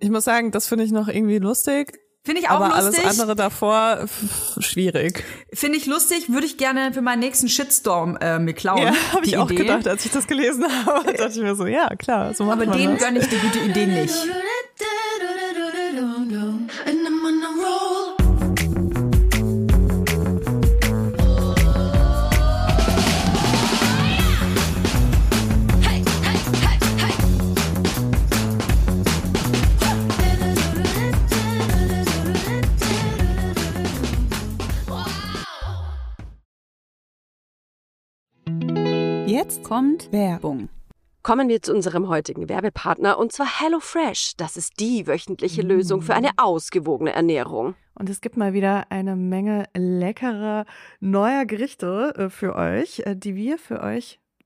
Ich muss sagen, das finde ich noch irgendwie lustig. Finde ich auch aber lustig. alles andere davor schwierig. Finde ich lustig, würde ich gerne für meinen nächsten Shitstorm äh, mir klauen. Ja, habe ich auch Idee. gedacht, als ich das gelesen habe. dachte ich mir so, ja, klar, so macht Aber denen gönne ich die gute Idee nicht. Jetzt kommt Werbung. Kommen wir zu unserem heutigen Werbepartner und zwar HelloFresh. Das ist die wöchentliche Lösung für eine ausgewogene Ernährung. Und es gibt mal wieder eine Menge leckerer neuer Gerichte äh, für euch, äh, die wir für euch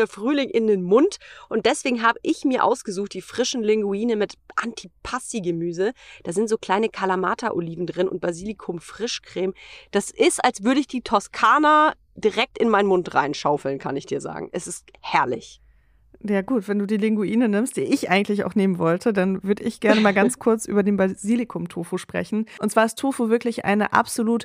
der Frühling in den Mund. Und deswegen habe ich mir ausgesucht die frischen Linguine mit Antipasti-Gemüse. Da sind so kleine Kalamata-Oliven drin und Basilikum-Frischcreme. Das ist, als würde ich die Toskana direkt in meinen Mund reinschaufeln, kann ich dir sagen. Es ist herrlich. Ja gut, wenn du die Linguine nimmst, die ich eigentlich auch nehmen wollte, dann würde ich gerne mal ganz kurz über den Basilikum-Tofu sprechen. Und zwar ist Tofu wirklich eine absolut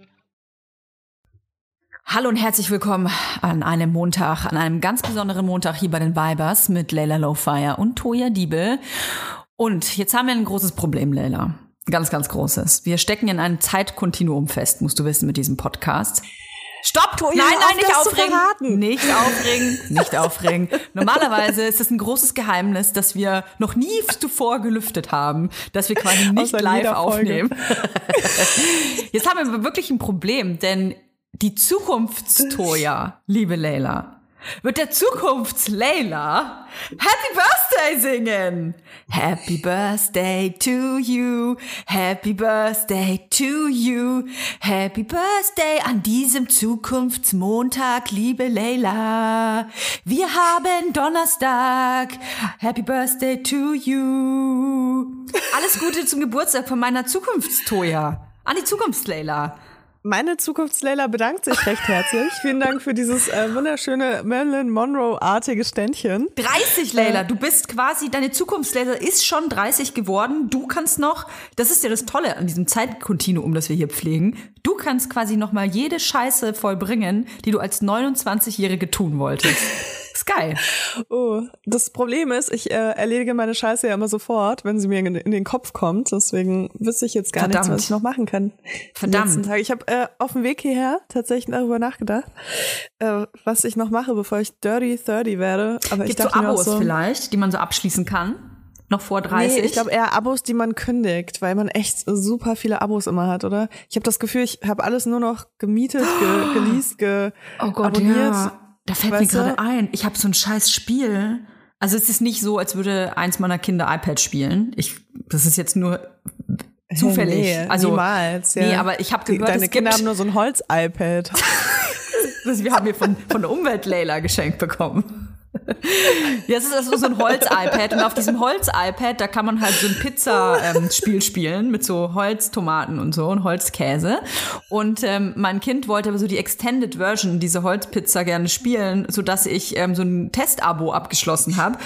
Hallo und herzlich willkommen an einem Montag, an einem ganz besonderen Montag hier bei den Vibers mit Leila Lowfire und Toya Diebel. Und jetzt haben wir ein großes Problem, Leila. Ganz, ganz großes. Wir stecken in einem Zeitkontinuum fest, musst du wissen, mit diesem Podcast. Stopp! Toya, nein, nein, nicht aufregen! Nicht aufregen, nicht aufregen. Normalerweise ist es ein großes Geheimnis, dass wir noch nie zuvor gelüftet haben, dass wir quasi nicht Außer live aufnehmen. Jetzt haben wir wirklich ein Problem, denn die Zukunftstoja, liebe Leila, wird der Zukunfts-Leila Happy Birthday singen. Happy Birthday to you, Happy Birthday to you, Happy Birthday an diesem Zukunftsmontag, liebe Leila. Wir haben Donnerstag, Happy Birthday to you. Alles Gute zum Geburtstag von meiner Zukunftstoja. An die Zukunfts-Leila. Meine Zukunftsleila bedankt sich recht herzlich. Vielen Dank für dieses äh, wunderschöne Marilyn Monroe-artige Ständchen. 30, Leila. Du bist quasi, deine Zukunftsleila ist schon 30 geworden. Du kannst noch, das ist ja das Tolle an diesem Zeitkontinuum, das wir hier pflegen. Du kannst quasi noch mal jede Scheiße vollbringen, die du als 29-Jährige tun wolltest. Ist geil. Oh, das Problem ist, ich äh, erledige meine Scheiße ja immer sofort, wenn sie mir in, in den Kopf kommt. Deswegen wüsste ich jetzt gar Verdammt. nichts, was ich noch machen kann. Verdammt. Tage. Ich habe äh, auf dem Weg hierher tatsächlich darüber nachgedacht, äh, was ich noch mache, bevor ich Dirty 30 werde. Aber ich Gibt so dachte mir auch Abos so, vielleicht, die man so abschließen kann? Noch vor 30? Nee, ich glaube eher Abos, die man kündigt, weil man echt super viele Abos immer hat, oder? Ich habe das Gefühl, ich habe alles nur noch gemietet, ge geleast, ge Oh Gott, abonniert. ja. Da fällt Weißt mir gerade ein, ich habe so ein scheiß Spiel. Also es ist nicht so, als würde eins meiner Kinder iPad spielen. Ich, das ist jetzt nur zufällig. Nee, also niemals. Ja. nee, aber ich habe Die- gehört, Deine es Kinder gibt, haben nur so ein Holz-iPad. das wir haben wir von von der Umwelt Layla geschenkt bekommen. Es ist also so ein Holz-iPad und auf diesem Holz-iPad, da kann man halt so ein Pizza-Spiel spielen mit so Holztomaten und so und Holzkäse. Und ähm, mein Kind wollte aber so die Extended Version, diese Holzpizza gerne spielen, sodass ich ähm, so ein Testabo abgeschlossen habe.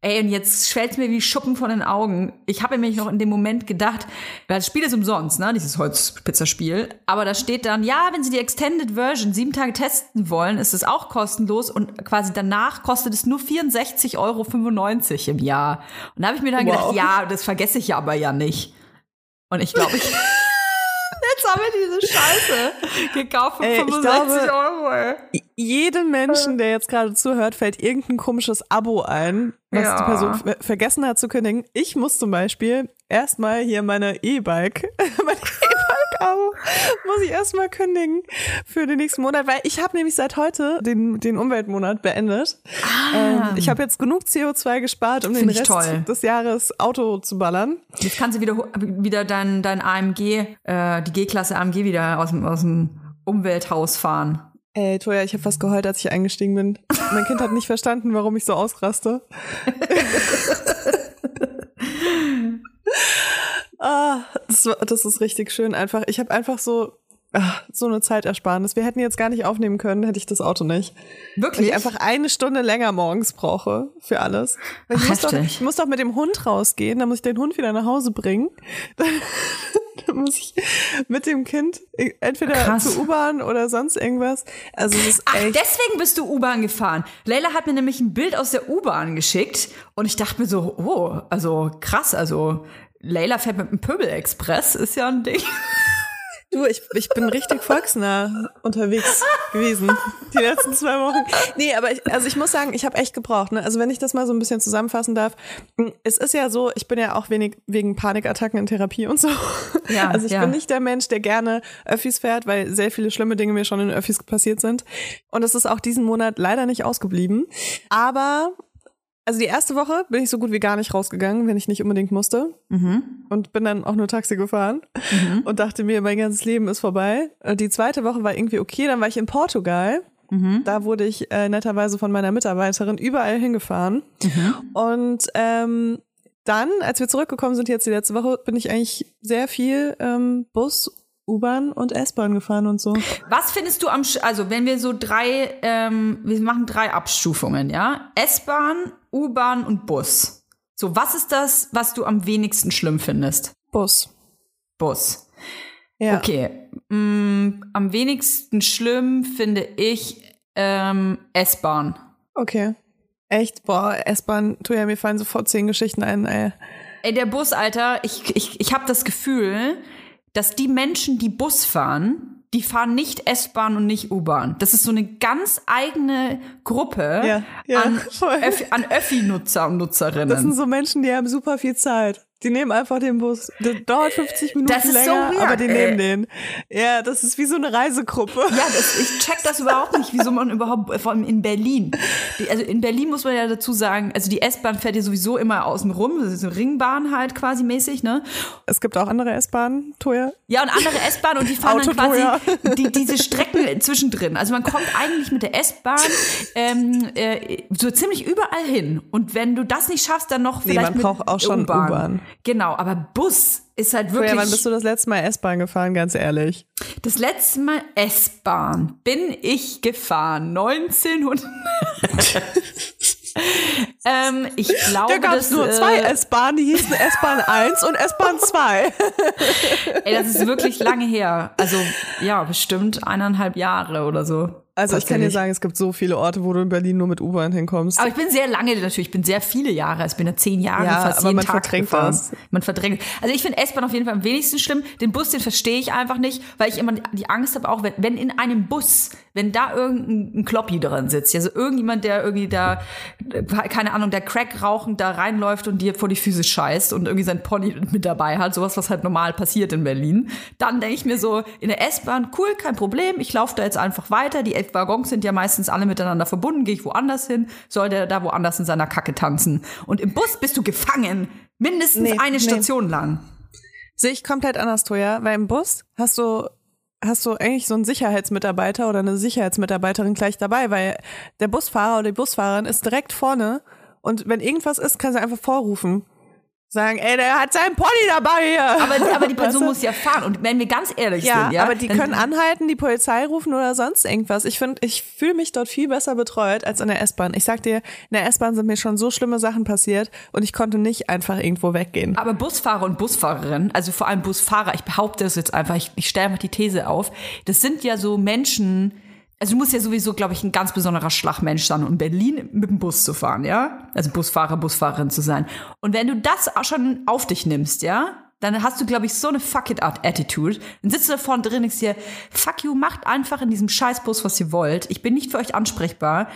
Ey, und jetzt schwellt's mir wie Schuppen von den Augen. Ich habe nämlich noch in dem Moment gedacht, weil das Spiel ist umsonst, ne, dieses Holzpizzaspiel. Aber da steht dann, ja, wenn Sie die Extended Version sieben Tage testen wollen, ist es auch kostenlos und quasi danach kostet es nur 64,95 Euro im Jahr. Und da habe ich mir dann Wow. gedacht, ja, das vergesse ich aber ja nicht. Und ich glaube, ich. Jetzt haben wir diese Scheiße gekauft für Ey, ich 65 glaube- Euro. Ey. Jedem Menschen, der jetzt gerade zuhört, fällt irgendein komisches Abo ein, was Ja. die Person ver vergessen hat zu kündigen. Ich muss zum Beispiel erstmal hier meine E-Bike, mein E-Bike-Abo, muss ich erstmal kündigen für den nächsten Monat, weil ich habe nämlich seit heute den, den Umweltmonat beendet. Ähm, ich habe jetzt genug CO2 gespart, um den Find ich Rest toll. des Jahres Auto zu ballern. Jetzt kannst du wieder, wieder dein, dein AMG, äh, die G-Klasse AMG wieder aus dem, aus dem Umwelthaus fahren. Ey, Toja, ich habe fast geheult, als ich eingestiegen bin. Mein Kind hat nicht verstanden, warum ich so ausraste. ah, das, das ist richtig schön einfach. Ich habe einfach so ah, so eine Zeitersparnis. Wir hätten jetzt gar nicht aufnehmen können, hätte ich das Auto nicht. Weil Wirklich? ich einfach eine Stunde länger morgens brauche für alles. Weil Ich Ach, muss, doch, ich muss doch mit dem Hund rausgehen, dann muss ich den Hund wieder nach Hause bringen. Dann muss ich mit dem Kind entweder Krass. zur U-Bahn oder sonst irgendwas. Also es ist Ach, echt deswegen bist du U-Bahn gefahren. Leila hat mir nämlich ein Bild aus der U-Bahn geschickt und ich dachte mir so, oh, also krass, also Leila fährt mit dem Pöbel-Express, ist ja ein Ding. Du, ich, ich bin richtig volksnah unterwegs gewesen die letzten zwei Wochen. Nee, aber ich, also ich muss sagen, ich habe echt gebraucht. Ne? Also wenn ich das mal so ein bisschen zusammenfassen darf, mh, es ist ja so, ich bin ja auch wenig wegen Panikattacken in Therapie und so. Ja, also ich ja. bin nicht der Mensch, der gerne Öffis fährt, weil sehr viele schlimme Dinge mir schon in Öffis passiert sind. Und es ist auch diesen Monat leider nicht ausgeblieben. Aber also die erste Woche bin ich so gut wie gar nicht rausgegangen, wenn ich nicht unbedingt musste Mhm. und bin dann auch nur Taxi gefahren und dachte mir, mein ganzes Leben ist vorbei. Und die zweite Woche war irgendwie okay, dann war ich in Portugal. Mhm. Da wurde ich äh, netterweise von meiner Mitarbeiterin überall hingefahren. Und ähm, dann, als wir zurückgekommen sind jetzt die letzte Woche, bin ich eigentlich sehr viel ähm, Bus, U-Bahn und S-Bahn gefahren und so. Was findest du am, sch- also wenn wir so drei, ähm, wir machen drei Abstufungen, ja? S-Bahn, U-Bahn und Bus. So, was ist das, was du am wenigsten schlimm findest? Bus. Bus. Ja. Okay. Mm, am wenigsten schlimm finde ich ähm, S-Bahn. Okay. Echt? Boah, S-Bahn, tu ja, mir fallen sofort zehn Geschichten ein, ey. Ey, der Bus, Alter, ich, ich, ich habe das Gefühl, dass die Menschen, die Bus fahren, die fahren nicht S-Bahn und nicht U-Bahn. Das ist so eine ganz eigene Gruppe Ja, ja, an. Öffi, an Öffi-Nutzer und Nutzerinnen. Das sind so Menschen, die haben super viel Zeit. Die nehmen einfach den Bus. Das dauert 50 Minuten Das ist so länger, weird, aber die nehmen den. Ja, das ist wie so eine Reisegruppe. Ja, das, ich check das überhaupt nicht, wieso man überhaupt, vor allem in Berlin. Die, also in Berlin muss man ja dazu sagen, also die S-Bahn fährt ja sowieso immer außen rum, das ist eine Ringbahn halt quasi mäßig, ne? Es gibt auch andere S-Bahnen, Toja. Ja, und andere S-Bahn und die fahren dann quasi die, diese Strecken zwischendrin. Also man kommt eigentlich mit der S-Bahn ähm, äh, so ziemlich überall hin. Und wenn du das nicht schaffst, dann noch Nee, vielleicht man mit braucht auch schon U-Bahn. Genau, aber Bus ist halt wirklich wann bist du das letzte Mal S-Bahn gefahren, ganz ehrlich? das letzte Mal S-Bahn bin ich gefahren 1900. ähm, ich glaube, Da gab es nur zwei äh, S-Bahnen, die hießen S-Bahn 1 und S-Bahn 2. Ey, das ist wirklich lange her. Also ja, bestimmt eineinhalb Jahre oder so. Also ich kann dir sagen, es gibt so viele Orte, wo du in Berlin nur mit U-Bahn hinkommst. Aber ich bin sehr lange natürlich, ich bin sehr viele Jahre, also ich bin da zehn Jahre Ja, fast aber jeden man Tag verdrängt gefahren. das. Man verdrängt. Also ich finde S-Bahn auf jeden Fall am wenigsten schlimm. Den Bus, den verstehe ich einfach nicht, weil ich immer die Angst habe, auch wenn, wenn in einem Bus, wenn da irgendein ein Kloppi drin sitzt, also irgendjemand, der irgendwie da, keine Ahnung, der Crack rauchend da reinläuft und dir vor die Füße scheißt und irgendwie sein Pony mit dabei hat, sowas, was halt normal passiert in Berlin, dann denke ich mir so, in der S-Bahn, cool, kein Problem, ich laufe da jetzt einfach weiter, die elf Waggons sind ja meistens alle miteinander verbunden, gehe ich woanders hin, soll der da woanders in seiner Kacke tanzen. Und im Bus bist du gefangen, mindestens Nee, eine nee. Station lang. Sehe ich komplett anders, Toja, weil im Bus hast du hast du eigentlich so einen Sicherheitsmitarbeiter oder eine Sicherheitsmitarbeiterin gleich dabei, weil der Busfahrer oder die Busfahrerin ist direkt vorne und wenn irgendwas ist, kann sie einfach vorrufen. Sagen, ey, der hat seinen Pony dabei hier. Aber, aber die Person muss ja fahren. Und wenn wir ganz ehrlich ja, sind, ja, aber die können anhalten, die Polizei rufen oder sonst irgendwas. Ich finde, ich fühle mich dort viel besser betreut als in der S-Bahn. Ich sag dir, in der S-Bahn sind mir schon so schlimme Sachen passiert und ich konnte nicht einfach irgendwo weggehen. Aber Busfahrer und Busfahrerinnen, also vor allem Busfahrer, ich behaupte das jetzt einfach, ich, ich stelle einfach die These auf, das sind ja so Menschen, also du musst ja sowieso, glaube ich, ein ganz besonderer Schlagmensch sein, um in Berlin mit dem Bus zu fahren, ja? Also Busfahrer, Busfahrerin zu sein. Und wenn du das auch schon auf dich nimmst, ja? Dann hast du, glaube ich, so eine Fuck-it-Attitude. Dann sitzt du da vorne drin und denkst dir, fuck you, macht einfach in diesem Scheißbus, was ihr wollt. Ich bin nicht für euch ansprechbar.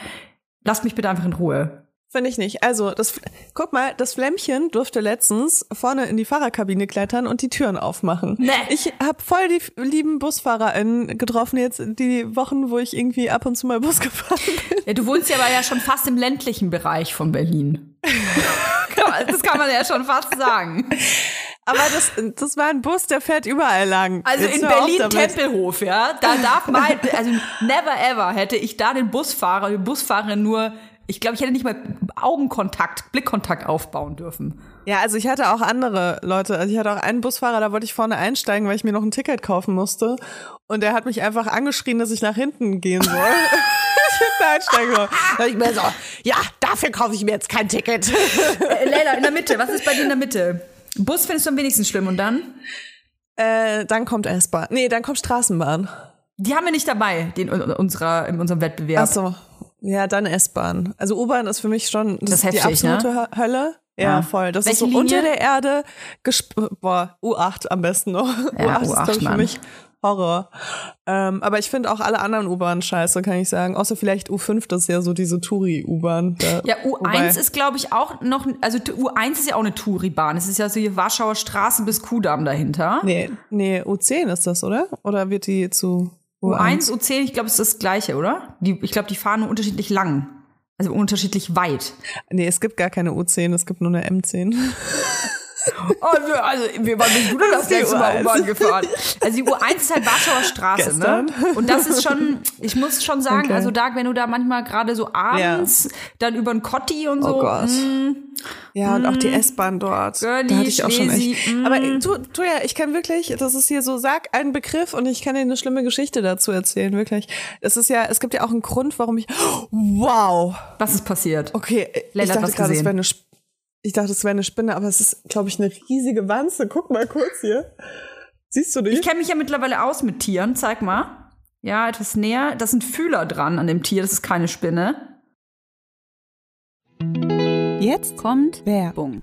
Lasst mich bitte einfach in Ruhe. Finde ich nicht. Also, das, guck mal, das Flämmchen durfte letztens vorne in die Fahrerkabine klettern und die Türen aufmachen. Nee. Ich habe voll die lieben BusfahrerInnen getroffen jetzt die Wochen, wo ich irgendwie ab und zu mal Bus gefahren bin. Ja, du wohnst ja aber ja schon fast im ländlichen Bereich von Berlin. das kann man ja schon fast sagen. Aber das, das war ein Bus, der fährt überall lang. Also Jetzt in Berlin. Tempelhof, ja, da darf mal, also never ever hätte ich da den Busfahrer, die Busfahrerin nur, ich glaube, ich hätte nicht mal Augenkontakt, Blickkontakt aufbauen dürfen. Ja, also ich hatte auch andere Leute. Also ich hatte auch einen Busfahrer, da wollte ich vorne einsteigen, weil ich mir noch ein Ticket kaufen musste. Und der hat mich einfach angeschrien, dass ich nach hinten gehen soll. sollen. Da ich mir so, ja, dafür kaufe ich mir jetzt kein Ticket. Äh, Leila, in der Mitte, was ist bei dir in der Mitte? Bus findest du am wenigsten schlimm und dann? äh, dann kommt S-Bahn. Nee, dann kommt Straßenbahn. Die haben wir nicht dabei, die in, unserer, in unserem Wettbewerb. Ach so. Ja, dann S-Bahn. Also U-Bahn ist für mich schon das Das ist ist die heftig, ne? absolute Hö- Hölle. Ja, Ja. voll. Das Welche ist so Linie? unter der Erde. gesp- Boah, U8 am besten noch. Ja, U8 ist, U8, glaube ich, für mich Horror. Ähm, aber ich finde auch alle anderen U-Bahnen scheiße, kann ich sagen. Außer vielleicht U5, das ist ja so diese Touri-U-Bahn. Ja, U1 wobei- ist, glaube ich, auch noch, also U1 ist ja auch eine Touribahn. Es ist ja so die Warschauer Straße bis Kudamm dahinter. Nee, nee, U10 ist das, oder? Oder wird die zu U1, U10, ich glaube, es ist das gleiche, oder? Die, ich glaube, die fahren nur unterschiedlich lang. Also unterschiedlich weit. Nee, es gibt gar keine U10, es gibt nur eine M10. Wir- also, wir waren bist du denn das letzte Mal U1. U-Bahn gefahren? Also die U1 ist halt Warschauer Straße, ne? Und das ist schon, ich muss schon sagen, Okay. also da, wenn du da manchmal gerade so abends dann über den Kotti und so. Oh Gott. mm, Ja, und auch die S-Bahn dort. Girlie, da hatte ich auch schon echt. mm. Aber du, du ja, ich kann wirklich, das ist hier so, sag einen Begriff und ich kann dir eine schlimme Geschichte dazu erzählen, wirklich. Es ist ja, es gibt ja auch einen Grund, warum ich, wow. was ist passiert? Okay, ich Leila hat dachte gerade, es wäre eine, Sp- ich dachte, es wäre eine Spinne, aber es ist, glaube ich, eine riesige Wanze. Guck mal kurz hier. Siehst du die? Ich kenne mich ja mittlerweile aus mit Tieren. Zeig mal. Ja, etwas näher. Das sind Fühler dran an dem Tier. Das ist keine Spinne. Jetzt kommt Werbung.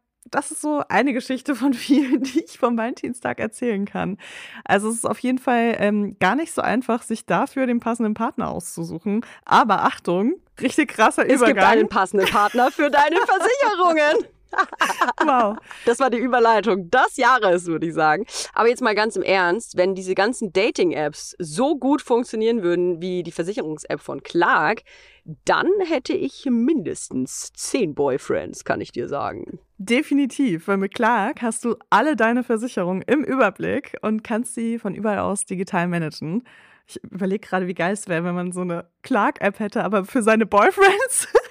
das ist so eine Geschichte von vielen, die ich vom Valentinstag erzählen kann. Also es ist auf jeden Fall ähm, gar nicht so einfach, sich dafür den passenden Partner auszusuchen. Aber Achtung, richtig krasser es gibt Übergang. einen passenden Partner für deine Versicherungen. Wow. Das war die Überleitung des Jahres, würde ich sagen. Aber jetzt mal ganz im Ernst, wenn diese ganzen Dating-Apps so gut funktionieren würden wie die Versicherungs-App von Clark, dann hätte ich mindestens zehn Boyfriends, kann ich dir sagen. Definitiv, weil mit Clark hast du alle deine Versicherungen im Überblick und kannst sie von überall aus digital managen. Ich überlege gerade, wie geil es wäre, wenn man so eine Clark-App hätte, aber für seine Boyfriends.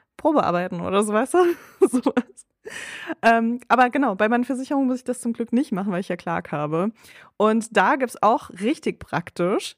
Probearbeiten oder so, weißt du? Sowas. Ähm, aber genau, bei meinen Versicherungen muss ich das zum Glück nicht machen, weil ich ja Clark habe. Und da gibt es auch richtig praktisch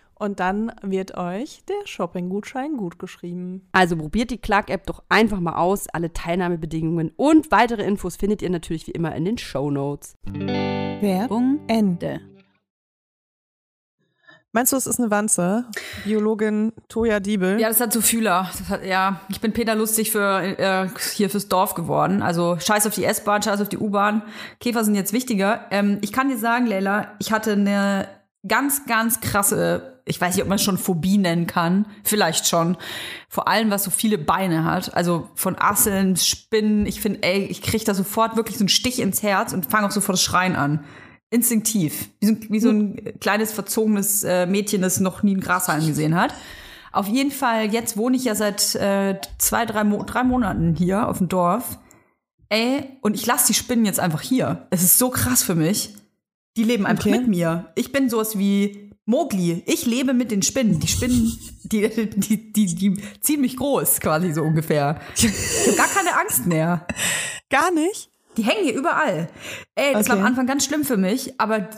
Und dann wird euch der Shopping-Gutschein gut geschrieben. Also probiert die Clark-App doch einfach mal aus. Alle Teilnahmebedingungen und weitere Infos findet ihr natürlich wie immer in den Show Notes. Werbung Ende. Meinst du, es ist eine Wanze? Biologin Toja Diebel. Ja, das hat so Fühler. Das hat, ja, ich bin Peter Lustig für äh, hier fürs Dorf geworden. Also scheiß auf die S-Bahn, scheiß auf die U-Bahn. Käfer sind jetzt wichtiger. Ähm, ich kann dir sagen, Leila, ich hatte eine ganz, ganz krasse, ich weiß nicht, ob man es schon Phobie nennen kann. Vielleicht schon. Vor allem, was so viele Beine hat. Also von Asseln, Spinnen. Ich finde, ey, ich kriege da sofort wirklich so einen Stich ins Herz und fange auch sofort das Schreien an. Instinktiv. Wie so, wie so ein kleines, verzogenes äh, Mädchen, das noch nie einen Grashalm gesehen hat. Auf jeden Fall, jetzt wohne ich ja seit äh, zwei, drei, Mo drei Monaten hier auf dem Dorf. Ey, und ich lasse die Spinnen jetzt einfach hier. Es ist so krass für mich. Die leben einfach Okay. mit mir. Ich bin sowas wie Mowgli. Ich lebe mit den Spinnen. Die Spinnen, die, die, die, die ziehen mich groß, quasi so ungefähr. Ich habe gar keine Angst mehr. Gar nicht? Die hängen hier überall. Ey, das war Okay. am Anfang ganz schlimm für mich, aber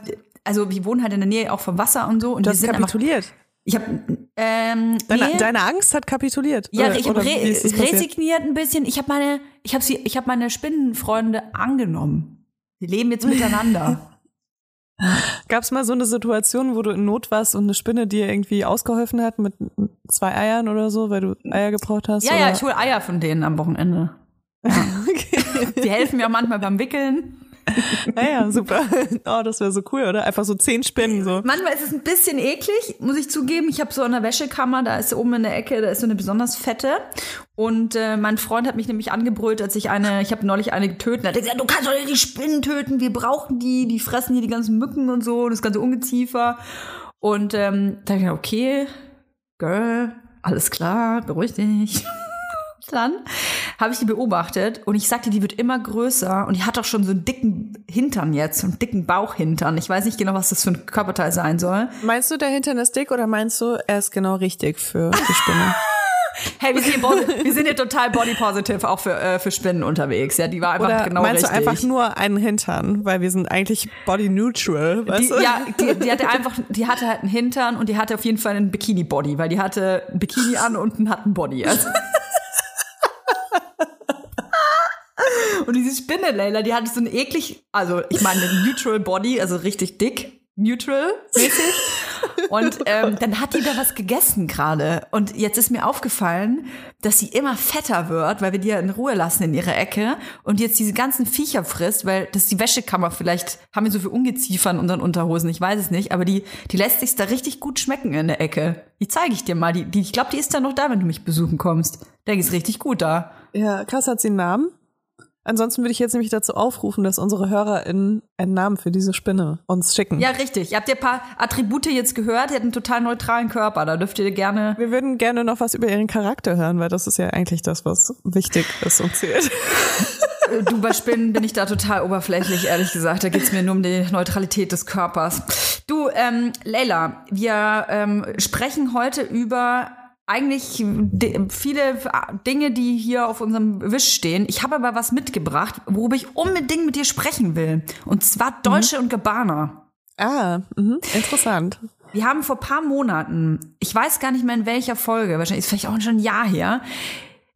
also wir wohnen halt in der Nähe auch vom Wasser und so. Und Du hast einfach, kapituliert. ich habe ähm, Deine, nee, deine Angst hat kapituliert. ja, Oder- ich habe re resigniert ein bisschen. Ich habe meine, ich habe sie, ich habe meine Spinnenfreunde angenommen. Wir leben jetzt miteinander. Gab es mal so eine Situation, wo du in Not warst und eine Spinne dir irgendwie ausgeholfen hat mit zwei Eiern oder so, weil du Eier gebraucht hast? ja, oder? ja, ich hole Eier von denen am Wochenende. okay. Die helfen mir auch manchmal beim Wickeln. Ja, ja, super. Oh, das wäre so cool, oder? Einfach so zehn Spinnen so. Manchmal ist es ein bisschen eklig, muss ich zugeben. Ich habe so eine Wäschekammer, da ist oben in der Ecke, da ist so eine besonders fette. Und äh, mein Freund hat mich nämlich angebrüllt, als ich eine, ich habe neulich eine getötet. Er hat gesagt, du kannst doch nicht die Spinnen töten, wir brauchen die, die fressen hier die ganzen Mücken und so, und das ganze Ungeziefer. Und ähm, da hab ich gedacht, okay, Girl, alles klar, beruhig dich. Dann habe ich die beobachtet und ich sagte, die wird immer größer und die hat auch schon so einen dicken Hintern jetzt, so einen dicken Bauchhintern. Ich weiß nicht genau, was das für ein Körperteil sein soll. Meinst du, der Hintern ist dick oder meinst du, er ist genau richtig für die Spinne? Hey, wir sind, hier, wir sind hier total body positive auch für, äh, für Spinnen unterwegs. Ja, die war einfach Oder genau meinst richtig. du einfach nur einen Hintern? Weil wir sind eigentlich body neutral, weißt die, du? ja, die, die hatte einfach, die hatte halt einen Hintern und die hatte auf jeden Fall einen Bikini-Body, weil die hatte ein Bikini an und einen hat einen Body. Also. Und diese Spinne, Leila, die hatte so ein eklig, also ich meine neutral Body, also richtig dick, neutral mäßig. Und ähm, dann hat die da was gegessen gerade. Und jetzt ist mir aufgefallen, dass sie immer fetter wird, weil wir die ja in Ruhe lassen in ihrer Ecke und jetzt diese ganzen Viecher frisst, weil das ist die Wäschekammer. Vielleicht haben wir so viel Ungeziefer in unseren Unterhosen, ich weiß es nicht. Aber die, die lässt sich da richtig gut schmecken in der Ecke. Die zeige ich dir mal. Die, die, ich glaube, die ist da noch da, wenn du mich besuchen kommst. Der ist richtig gut da. Ja, krass, hat sie einen Namen? Ansonsten würde ich jetzt nämlich dazu aufrufen, dass unsere HörerInnen einen Namen für diese Spinne uns schicken. Ja, richtig. Ihr habt ja ein paar Attribute jetzt gehört. Die hat einen total neutralen Körper. Da dürft ihr gerne Wir würden gerne noch was über ihren Charakter hören, weil das ist ja eigentlich das, was wichtig ist und zählt. Du, bei Spinnen bin ich da total oberflächlich, ehrlich gesagt. Da geht's mir nur um die Neutralität des Körpers. Du, ähm, Leila, wir ähm, sprechen heute über eigentlich viele Dinge, die hier auf unserem Wisch stehen. Ich habe aber was mitgebracht, worüber ich unbedingt mit dir sprechen will. Und zwar Deutsche und Gabbana. Ah, mhm, interessant. Wir haben vor paar Monaten, ich weiß gar nicht mehr in welcher Folge, wahrscheinlich ist vielleicht auch schon ein Jahr her,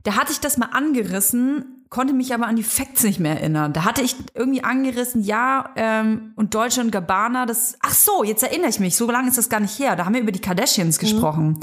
da hatte ich das mal angerissen, konnte mich aber an die Facts nicht mehr erinnern. Da hatte ich irgendwie angerissen, ja, ähm, und Deutsche und Gabbana, das, ach so, jetzt erinnere ich mich, so lange ist das gar nicht her. Da haben wir über die Kardashians gesprochen.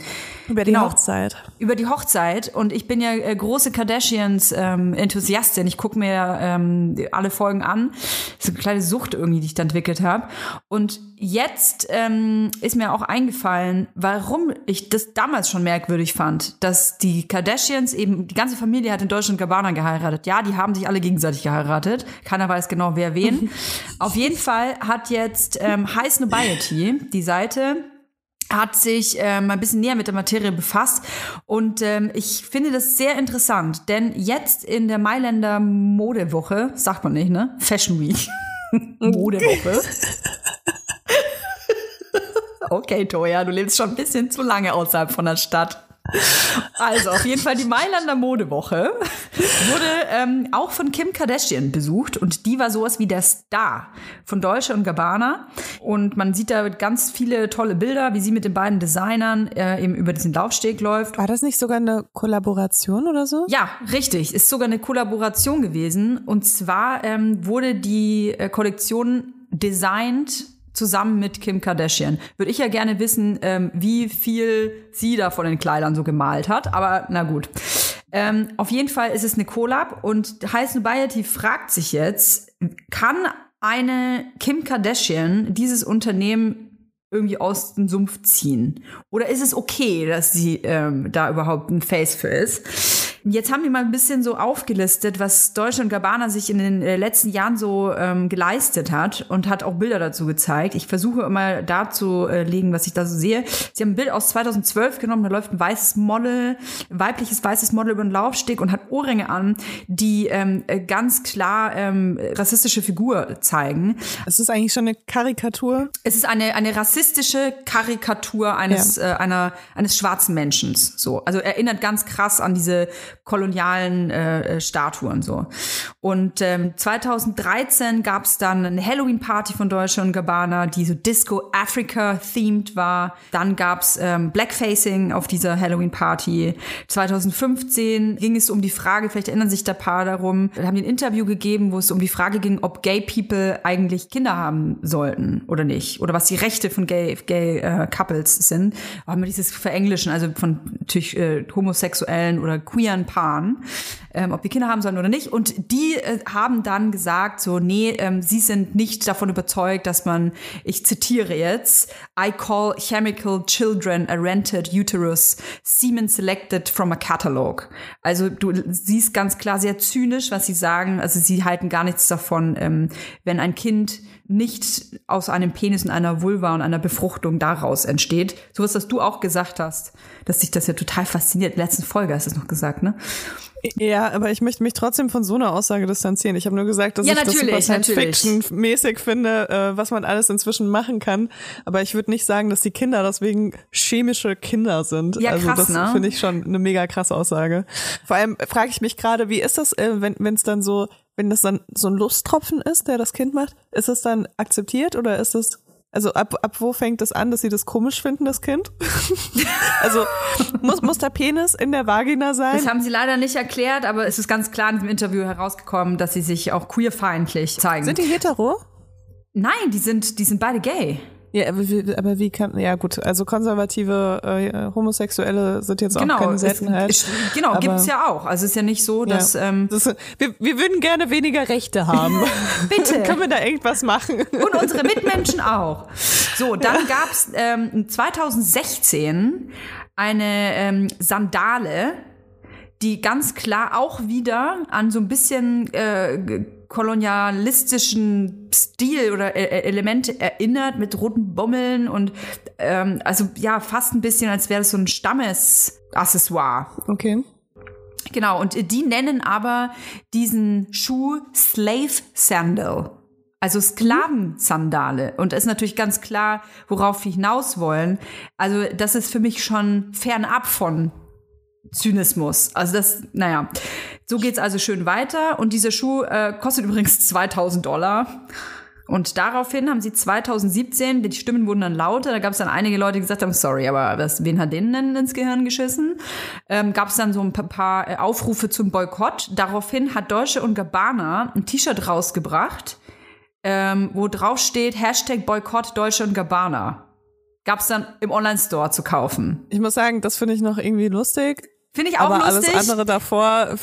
Über die Genau. Hochzeit. Über die Hochzeit. Und ich bin ja äh, große Kardashians-Enthusiastin. ich gucke mir ähm, alle Folgen an. Das ist eine kleine Sucht irgendwie, die ich da entwickelt habe. Und jetzt ähm, ist mir auch eingefallen, warum ich das damals schon merkwürdig fand, dass die Kardashians eben, die ganze Familie hat in Deutschland Gabbana geheiratet. Ja, die haben sich alle gegenseitig geheiratet. Keiner weiß genau, wer wen. Auf jeden Fall hat jetzt ähm, High Snobiety, die Seite, hat sich ähm, ein bisschen näher mit der Materie befasst und ähm, ich finde das sehr interessant, denn jetzt in der Mailänder Modewoche, sagt man nicht, ne? Fashion Week. Modewoche. okay, Toja, du lebst schon ein bisschen zu lange außerhalb von der Stadt. Also, auf jeden Fall die Mailänder Modewoche wurde ähm, auch von Kim Kardashian besucht und die war sowas wie der Star von Deutsche und Gabbana und man sieht da ganz viele tolle Bilder, wie sie mit den beiden Designern äh, eben über diesen Laufsteg läuft. War das nicht sogar eine Kollaboration oder so? Ja, richtig. Ist sogar eine Kollaboration gewesen. Und zwar ähm, wurde die äh, Kollektion designt zusammen mit Kim Kardashian. Würde ich ja gerne wissen, ähm, wie viel sie da von den Kleidern so gemalt hat. Aber na gut. Ähm, auf jeden Fall ist es eine Collab und High Snobiety fragt sich jetzt, kann eine Kim Kardashian dieses Unternehmen irgendwie aus dem Sumpf ziehen? Oder ist es okay, dass sie ähm, da überhaupt ein Face für ist? Jetzt haben wir mal ein bisschen so aufgelistet, was Deutsche und Gabbana sich in den äh, letzten Jahren so ähm, geleistet hat und hat auch Bilder dazu gezeigt. Ich versuche immer darzulegen, was ich da so sehe. Sie haben ein Bild aus 2012 genommen, da läuft ein weißes Model, weibliches weißes Model über den Laufsteg und hat Ohrringe an, die ähm, äh, ganz klar ähm, rassistische Figur zeigen. Es ist eigentlich schon eine Karikatur. Es ist eine, eine rassistische Karikatur eines, äh, einer, eines schwarzen Menschen. So. Also erinnert ganz krass an diese kolonialen äh, Statuen. so. Und ähm, 2013 gab es dann eine Halloween-Party von Deutsche und Gabbana, die so Disco Africa-themed war. Dann gab es ähm, Blackfacing auf dieser Halloween-Party. 2015 ging es um die Frage, vielleicht erinnern sich da paar darum, da haben ein Interview gegeben, wo es um die Frage ging, ob Gay People eigentlich Kinder haben sollten oder nicht. Oder was die Rechte von Gay, Gay äh, Couples sind. Haben wir dieses Verenglischen, also von natürlich äh, homosexuellen oder queeren Paaren, ähm, ob die Kinder haben sollen oder nicht. Und die äh, haben dann gesagt, so, nee, ähm, sie sind nicht davon überzeugt, dass man, ich zitiere jetzt, I call chemical children a rented uterus, semen selected from a catalog. Also du siehst ganz klar sehr zynisch, was sie sagen. Also sie halten gar nichts davon, ähm, wenn ein Kind nicht aus einem Penis und einer Vulva und einer Befruchtung daraus entsteht. Sowas, was du auch gesagt hast, dass dich das ja total fasziniert. In der letzten Folge hast du es noch gesagt, ne? Ja, aber ich möchte mich trotzdem von so einer Aussage distanzieren. Ich habe nur gesagt, dass Ja, ich das super. Science-Fiction-mäßig finde, äh, was man alles inzwischen machen kann. Aber ich würde nicht sagen, dass die Kinder deswegen chemische Kinder sind. Ja, also krass, das ne? finde ich schon eine mega krasse Aussage. Vor allem frage ich mich gerade, wie ist das, äh, wenn es dann so, wenn das dann so ein Lusttropfen ist, der das Kind macht, ist das dann akzeptiert oder ist das also ab, ab wo fängt es an, dass sie das komisch finden, das Kind? also muss, muss der Penis in der Vagina sein? Das haben sie leider nicht erklärt, aber es ist ganz klar in diesem Interview herausgekommen, dass sie sich auch queerfeindlich zeigen. Sind die hetero? Nein, die sind, die sind beide gay. Ja, aber wie, aber wie kann, ja gut, also konservative äh, Homosexuelle sind jetzt auch Genau, keine es- Seltenheit. es- genau, Aber- gibt's ja auch. Also es ist ja nicht so, dass ja. ähm, das ist, wir, wir würden gerne weniger Rechte haben. Bitte. Können wir da irgendwas machen? und unsere Mitmenschen auch. So, dann gab's ähm, 2016 eine ähm, Sandale, die ganz klar auch wieder an so ein bisschen äh, kolonialistischen Stil oder äh, Elemente erinnert mit roten Bommeln und ähm, also ja fast ein bisschen, als wäre das so ein Stammesaccessoire. Okay. Genau, und die nennen aber diesen Schuh Slave Sandal. Also Sklavensandale. Und das ist natürlich ganz klar, worauf wir hinaus wollen. Also das ist für mich schon fernab von Zynismus. Also das, naja, so geht's also schön weiter. Und dieser Schuh äh, kostet übrigens 2000 Dollar. Und daraufhin haben sie 2017, die Stimmen wurden dann lauter, da gab es dann einige Leute, die gesagt haben, sorry, aber was, wen hat denen denn ins Gehirn geschissen? Ähm, gab es dann so ein paar, äh, Aufrufe zum Boykott. Daraufhin hat Deutsche und Gabbana ein T-Shirt rausgebracht, ähm, wo drauf steht, Hashtag Boykott Deutsche und Gabbana. Gab es dann im Online-Store zu kaufen. Ich muss sagen, das finde ich noch irgendwie lustig. Finde ich auch aber lustig. alles andere davor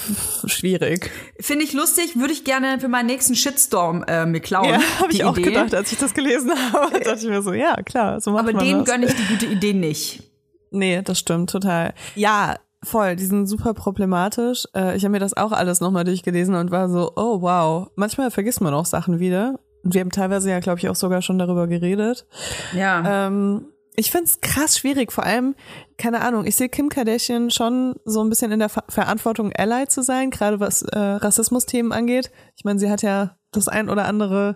schwierig. Finde ich lustig, würde ich gerne für meinen nächsten Shitstorm äh, mir klauen. Ja, habe ich auch Idee. gedacht, als ich das gelesen habe. dachte ich mir so, ja, klar, so macht Aber man denen gönne ich die gute Idee nicht. Nee, das stimmt total. Ja, voll, die sind super problematisch. Äh, ich habe mir das auch alles nochmal durchgelesen und war so, oh wow. Manchmal vergisst man auch Sachen wieder. Und wir haben teilweise ja, glaube ich, auch sogar schon darüber geredet. Ja. Ähm, ich find's krass schwierig, vor allem, keine Ahnung, ich sehe Kim Kardashian schon so ein bisschen in der Ver Verantwortung, Ally zu sein, gerade was äh, Rassismus-Themen angeht. Ich meine, sie hat ja das ein oder andere,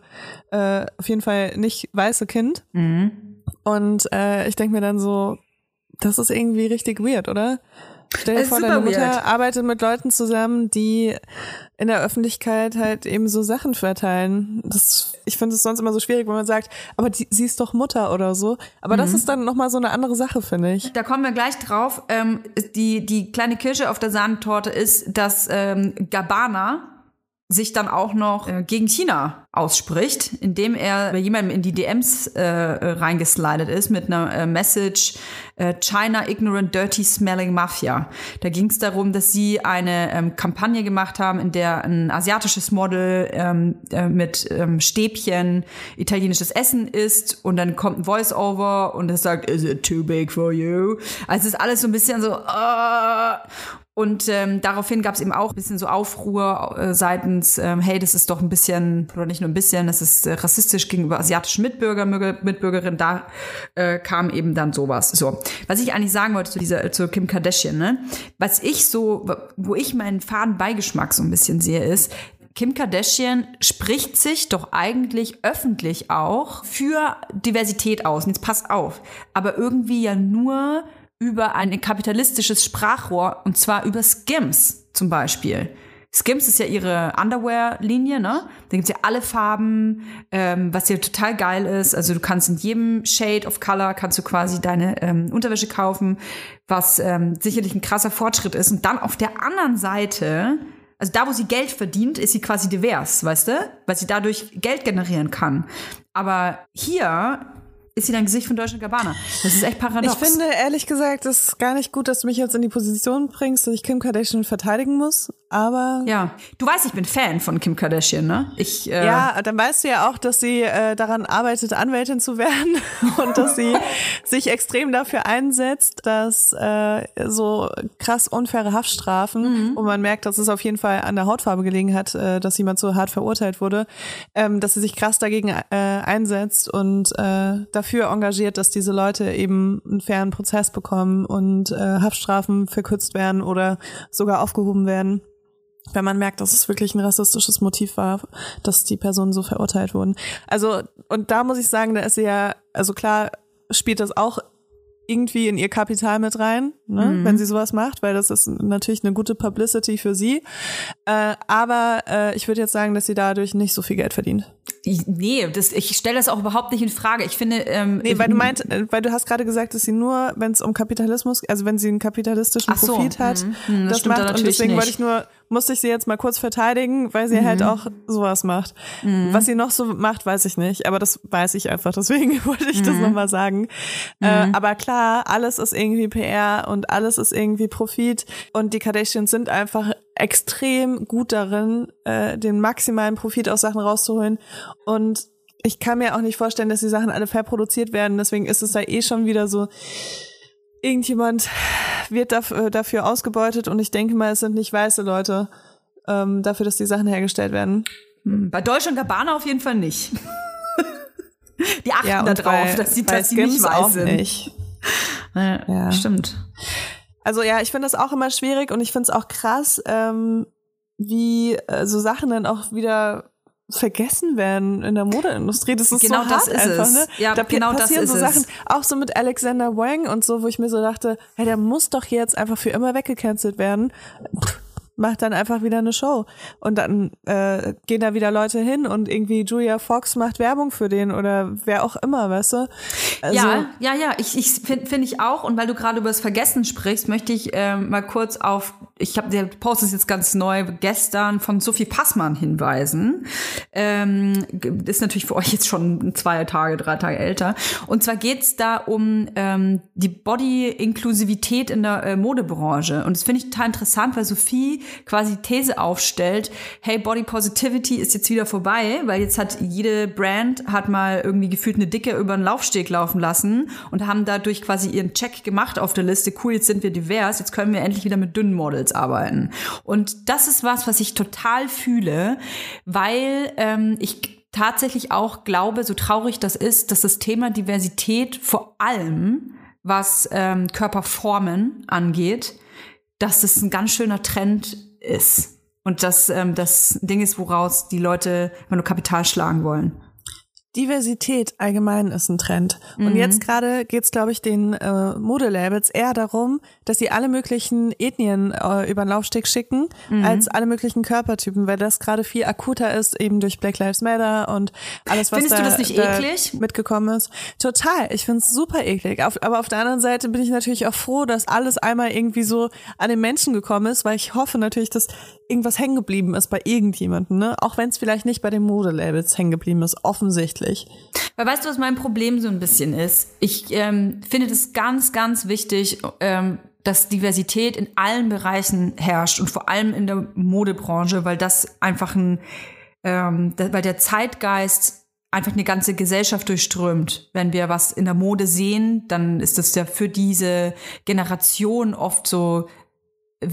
äh, auf jeden Fall nicht weiße Kind. Mhm. Und äh, ich denke mir dann so, das ist irgendwie richtig weird, oder? Stell dir Es vor, deine Mutter weird. arbeitet mit Leuten zusammen, die in der Öffentlichkeit halt eben so Sachen verteilen. Das, ich finde es sonst immer so schwierig, wenn man sagt, aber die, sie ist doch Mutter oder so. Aber Mhm. das ist dann nochmal so eine andere Sache, finde ich. Da kommen wir gleich drauf. Ähm, die, die kleine Kirsche auf der Sahnetorte ist, dass ähm, Gabbana sich dann auch noch äh, gegen China ausspricht, indem er bei jemandem in die DMs äh, reingeslidet ist mit einer äh, Message äh, China Ignorant Dirty Smelling Mafia. Da ging es darum, dass sie eine ähm, Kampagne gemacht haben, in der ein asiatisches Model ähm, äh, mit ähm, Stäbchen italienisches Essen isst und dann kommt ein Voice-Over und es sagt, is it too big for you? Also es ist alles so ein bisschen so, äh, und ähm, daraufhin gab es eben auch ein bisschen so Aufruhr äh, seitens, ähm, hey, das ist doch ein bisschen, oder nicht nur ein bisschen, das ist äh, rassistisch gegenüber asiatischen Mitbürger, Mitbürger- Mitbürgerinnen. Da äh, kam eben dann sowas. So, was ich eigentlich sagen wollte zu dieser, zu Kim Kardashian, ne? Was ich so, wo ich meinen faden Beigeschmack so ein bisschen sehe, ist, Kim Kardashian spricht sich doch eigentlich öffentlich auch für Diversität aus. Und jetzt passt auf. Aber irgendwie ja nur über ein kapitalistisches Sprachrohr und zwar über Skims zum Beispiel. Skims ist ja ihre Underwear-Linie, ne? Da gibt's ja alle Farben, ähm, was ja total geil ist. Also du kannst in jedem Shade of Color kannst du quasi deine ähm, Unterwäsche kaufen, was ähm, sicherlich ein krasser Fortschritt ist. Und dann auf der anderen Seite, also da, wo sie Geld verdient, ist sie quasi divers, weißt du? Weil sie dadurch Geld generieren kann. Aber hier ist sie dein Gesicht von Deutsche Gabbana. Das ist echt paradox. Ich finde ehrlich gesagt, es ist gar nicht gut, dass du mich jetzt in die Position bringst, dass ich Kim Kardashian verteidigen muss. Aber Ja, du weißt, ich bin Fan von Kim Kardashian, ne? Ich, äh, Ja, dann weißt du ja auch, dass sie äh, daran arbeitet, Anwältin zu werden und dass sie sich extrem dafür einsetzt, dass äh, so krass unfaire Haftstrafen, wo man merkt, dass es auf jeden Fall an der Hautfarbe gelegen hat, äh, dass jemand so hart verurteilt wurde, ähm, dass sie sich krass dagegen äh, einsetzt und äh, dafür engagiert, dass diese Leute eben einen fairen Prozess bekommen und äh, Haftstrafen verkürzt werden oder sogar aufgehoben werden wenn man merkt, dass es wirklich ein rassistisches Motiv war, dass die Personen so verurteilt wurden. Also, und da muss ich sagen, da ist sie ja, also klar spielt das auch irgendwie in ihr Kapital mit rein, ne, wenn sie sowas macht, weil das ist natürlich eine gute Publicity für sie. Äh, aber äh, ich würde jetzt sagen, dass sie dadurch nicht so viel Geld verdient. ich, nee, das, ich stelle das auch überhaupt nicht in Frage. Ich finde, ähm, Nee, weil du meint, äh, weil du hast gerade gesagt, dass sie nur, wenn es um Kapitalismus, also wenn sie einen kapitalistischen so, Profit hat, hm, das das, stimmt da macht. Und deswegen nicht. wollte ich nur, musste ich sie jetzt mal kurz verteidigen, weil sie halt auch sowas macht. Was sie noch so macht, weiß ich nicht, aber das weiß ich einfach. Deswegen wollte ich das nochmal sagen. Äh, aber klar, alles ist irgendwie PR und alles ist irgendwie Profit. Und die Kardashians sind einfach extrem gut darin, äh, den maximalen Profit aus Sachen rauszuholen. Und ich kann mir auch nicht vorstellen, dass die Sachen alle fair produziert werden. Deswegen ist es da eh schon wieder so, irgendjemand wird dafür, dafür ausgebeutet und ich denke mal, es sind nicht weiße Leute ähm, dafür, dass die Sachen hergestellt werden. bei Deutsch und Gabbana auf jeden Fall nicht. die achten Ja, da und drauf, bei, dass dass sie nicht weiß auch sind. nicht. Ja, Ja. Stimmt. Also ja, ich finde das auch immer schwierig und ich finde es auch krass, ähm, wie äh, so Sachen dann auch wieder vergessen werden in der Modeindustrie. Das ist Genau so das hart ist einfach, es. ne? Ja, da genau das passieren ist so es. Sachen, auch so mit Alexander Wang und so, wo ich mir so dachte, hey, der muss doch jetzt einfach für immer weggecancelt werden. Pff, Macht dann einfach wieder eine Show. Und dann äh, gehen da wieder Leute hin und irgendwie Julia Fox macht Werbung für den oder wer auch immer, weißt du? Also, ja, ja, ja, ich, ich finde find ich auch. Und weil du gerade über das Vergessen sprichst, möchte ich ähm, mal kurz auf, ich habe der Post ist jetzt ganz neu gestern von Sophie Passmann hinweisen. Ähm, ist natürlich für euch jetzt schon zwei Tage, drei Tage älter. Und zwar geht's da um ähm, die Body-Inklusivität in der äh, Modebranche. Und das finde ich total interessant, weil Sophie quasi These aufstellt, hey, Body Positivity ist jetzt wieder vorbei, weil jetzt hat jede Brand hat mal irgendwie gefühlt eine Dicke über einen Laufsteg laufen lassen und haben dadurch quasi ihren Check gemacht auf der Liste. Cool, jetzt sind wir divers, jetzt können wir endlich wieder mit dünnen Models arbeiten. Und das ist was, was ich total fühle, weil ähm, ich tatsächlich auch glaube, so traurig das ist, dass das Thema Diversität vor allem, was ähm, Körperformen angeht, dass das ein ganz schöner Trend ist. Und dass ähm, das Ding ist, woraus die Leute immer nur Kapital schlagen wollen. Diversität allgemein ist ein Trend. Mhm. Und jetzt gerade geht's, glaube ich, den äh, Modelabels eher darum, dass sie alle möglichen Ethnien äh, über den Laufsteg schicken, Mhm. als alle möglichen Körpertypen, weil das gerade viel akuter ist, eben durch Black Lives Matter und alles, was Findest da, du das nicht da eklig? mitgekommen ist. Total. Ich find's super eklig. Auf, aber auf der anderen Seite bin ich natürlich auch froh, dass alles einmal irgendwie so an den Menschen gekommen ist, weil ich hoffe natürlich, dass irgendwas hängen geblieben ist bei irgendjemandem, ne? Auch wenn es vielleicht nicht bei den Modelabels hängen geblieben ist, offensichtlich. Weil weißt du, was mein Problem so ein bisschen ist? Ich ähm, finde das ganz, ganz wichtig, ähm, dass Diversität in allen Bereichen herrscht und vor allem in der Modebranche, weil das einfach ein, ähm, weil der Zeitgeist einfach eine ganze Gesellschaft durchströmt. Wenn wir was in der Mode sehen, dann ist das ja für diese Generation oft so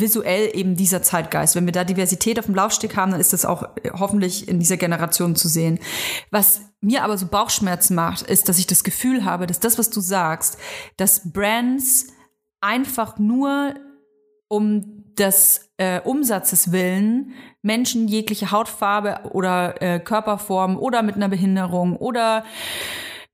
visuell eben dieser Zeitgeist. Wenn wir da Diversität auf dem Laufsteg haben, dann ist das auch äh, hoffentlich in dieser Generation zu sehen. Was mir aber so Bauchschmerzen macht, ist, dass ich das Gefühl habe, dass das, was du sagst, dass Brands einfach nur um des äh, Umsatzes willen Menschen jegliche Hautfarbe oder äh, Körperform oder mit einer Behinderung oder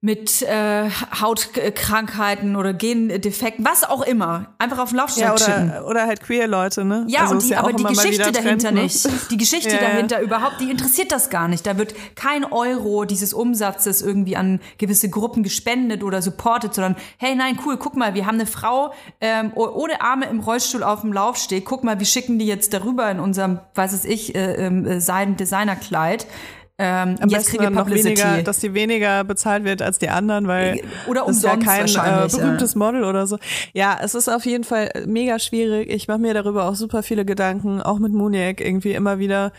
mit äh, Hautkrankheiten oder Gendefekten, was auch immer, einfach auf den Laufsteg Ja, oder, oder halt queer Leute, ne? Ja, Also und die, ja aber die Geschichte dahinter Trend, ne? nicht. Die Geschichte Ja, dahinter überhaupt, die interessiert das gar nicht. Da wird kein Euro dieses Umsatzes irgendwie an gewisse Gruppen gespendet oder supportet, sondern hey, nein, cool, guck mal, wir haben eine Frau ähm, oh- ohne Arme im Rollstuhl auf dem Laufsteg. Guck mal, wir schicken die jetzt darüber in unserem, weiß es ich, äh, ähm, äh, Seiden-Designerkleid. Ähm, Am jetzt besten dann noch weniger, dass die weniger bezahlt wird als die anderen, weil Oder das ist ja kein äh, berühmtes Model oder so. Ja, es ist auf jeden Fall mega schwierig. Ich mache mir darüber auch super viele Gedanken, auch mit Muniek irgendwie immer wieder,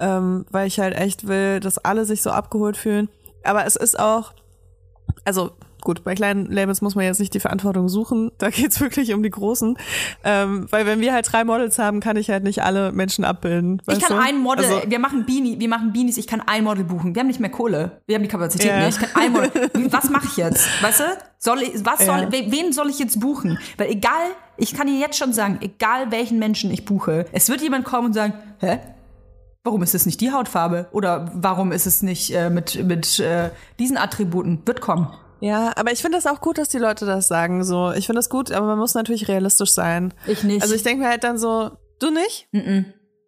ähm, weil ich halt echt will, dass alle sich so abgeholt fühlen. Aber es ist auch, also gut, bei kleinen Labels muss man jetzt nicht die Verantwortung suchen. Da geht's wirklich um die großen. Ähm, weil wenn wir halt drei Models haben, kann ich halt nicht alle Menschen abbilden. Ich kann du? ein Model, Also, wir machen Beanie, wir machen Beanies, ich kann ein Model buchen. Wir haben nicht mehr Kohle. Wir haben die Kapazität Ja. nicht. Ich kann ein Model. Was mache ich jetzt? Weißt du? Soll ich, was soll, Ja. we- wen soll ich jetzt buchen? Weil egal, ich kann dir jetzt schon sagen, egal welchen Menschen ich buche, es wird jemand kommen und sagen, hä? Warum ist es nicht die Hautfarbe? Oder warum ist es nicht äh, mit, mit äh, diesen Attributen? Wird kommen. Ja, aber ich finde das auch gut, dass die Leute das sagen. So, ich finde das gut, aber man muss natürlich realistisch sein. Ich nicht. Also ich denke mir halt dann so, du nicht?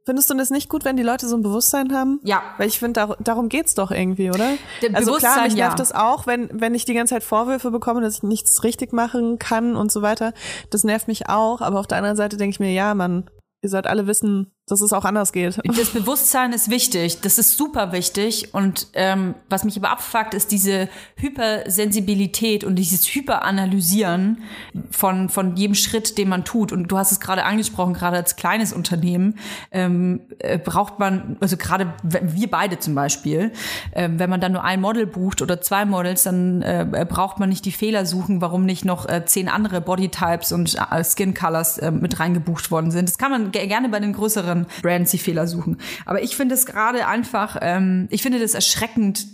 Findest du das nicht gut, wenn die Leute so ein Bewusstsein haben? Ja. Weil ich finde, dar darum geht's doch irgendwie, oder? Der also klar, mich nervt ja. das auch, wenn, wenn ich die ganze Zeit Vorwürfe bekomme, dass ich nichts richtig machen kann und so weiter. Das nervt mich auch, aber auf der anderen Seite denke ich mir, ja, Mann, ihr sollt alle wissen, dass es auch anders geht. Das Bewusstsein ist wichtig, das ist super wichtig. Und ähm, was mich aber abfuckt, ist diese Hypersensibilität und dieses Hyperanalysieren von, von jedem Schritt, den man tut. Und du hast es gerade angesprochen, gerade als kleines Unternehmen ähm, äh, braucht man, also gerade wir beide zum Beispiel, ähm, wenn man dann nur ein Model bucht oder zwei Models, dann äh, braucht man nicht die Fehler suchen, warum nicht noch äh, zehn andere Bodytypes und äh, Skin Colors äh, mit reingebucht worden sind. Das kann man ge gerne bei den größeren Brands die Fehler suchen. Aber ich finde es gerade einfach, ähm, ich finde das erschreckend,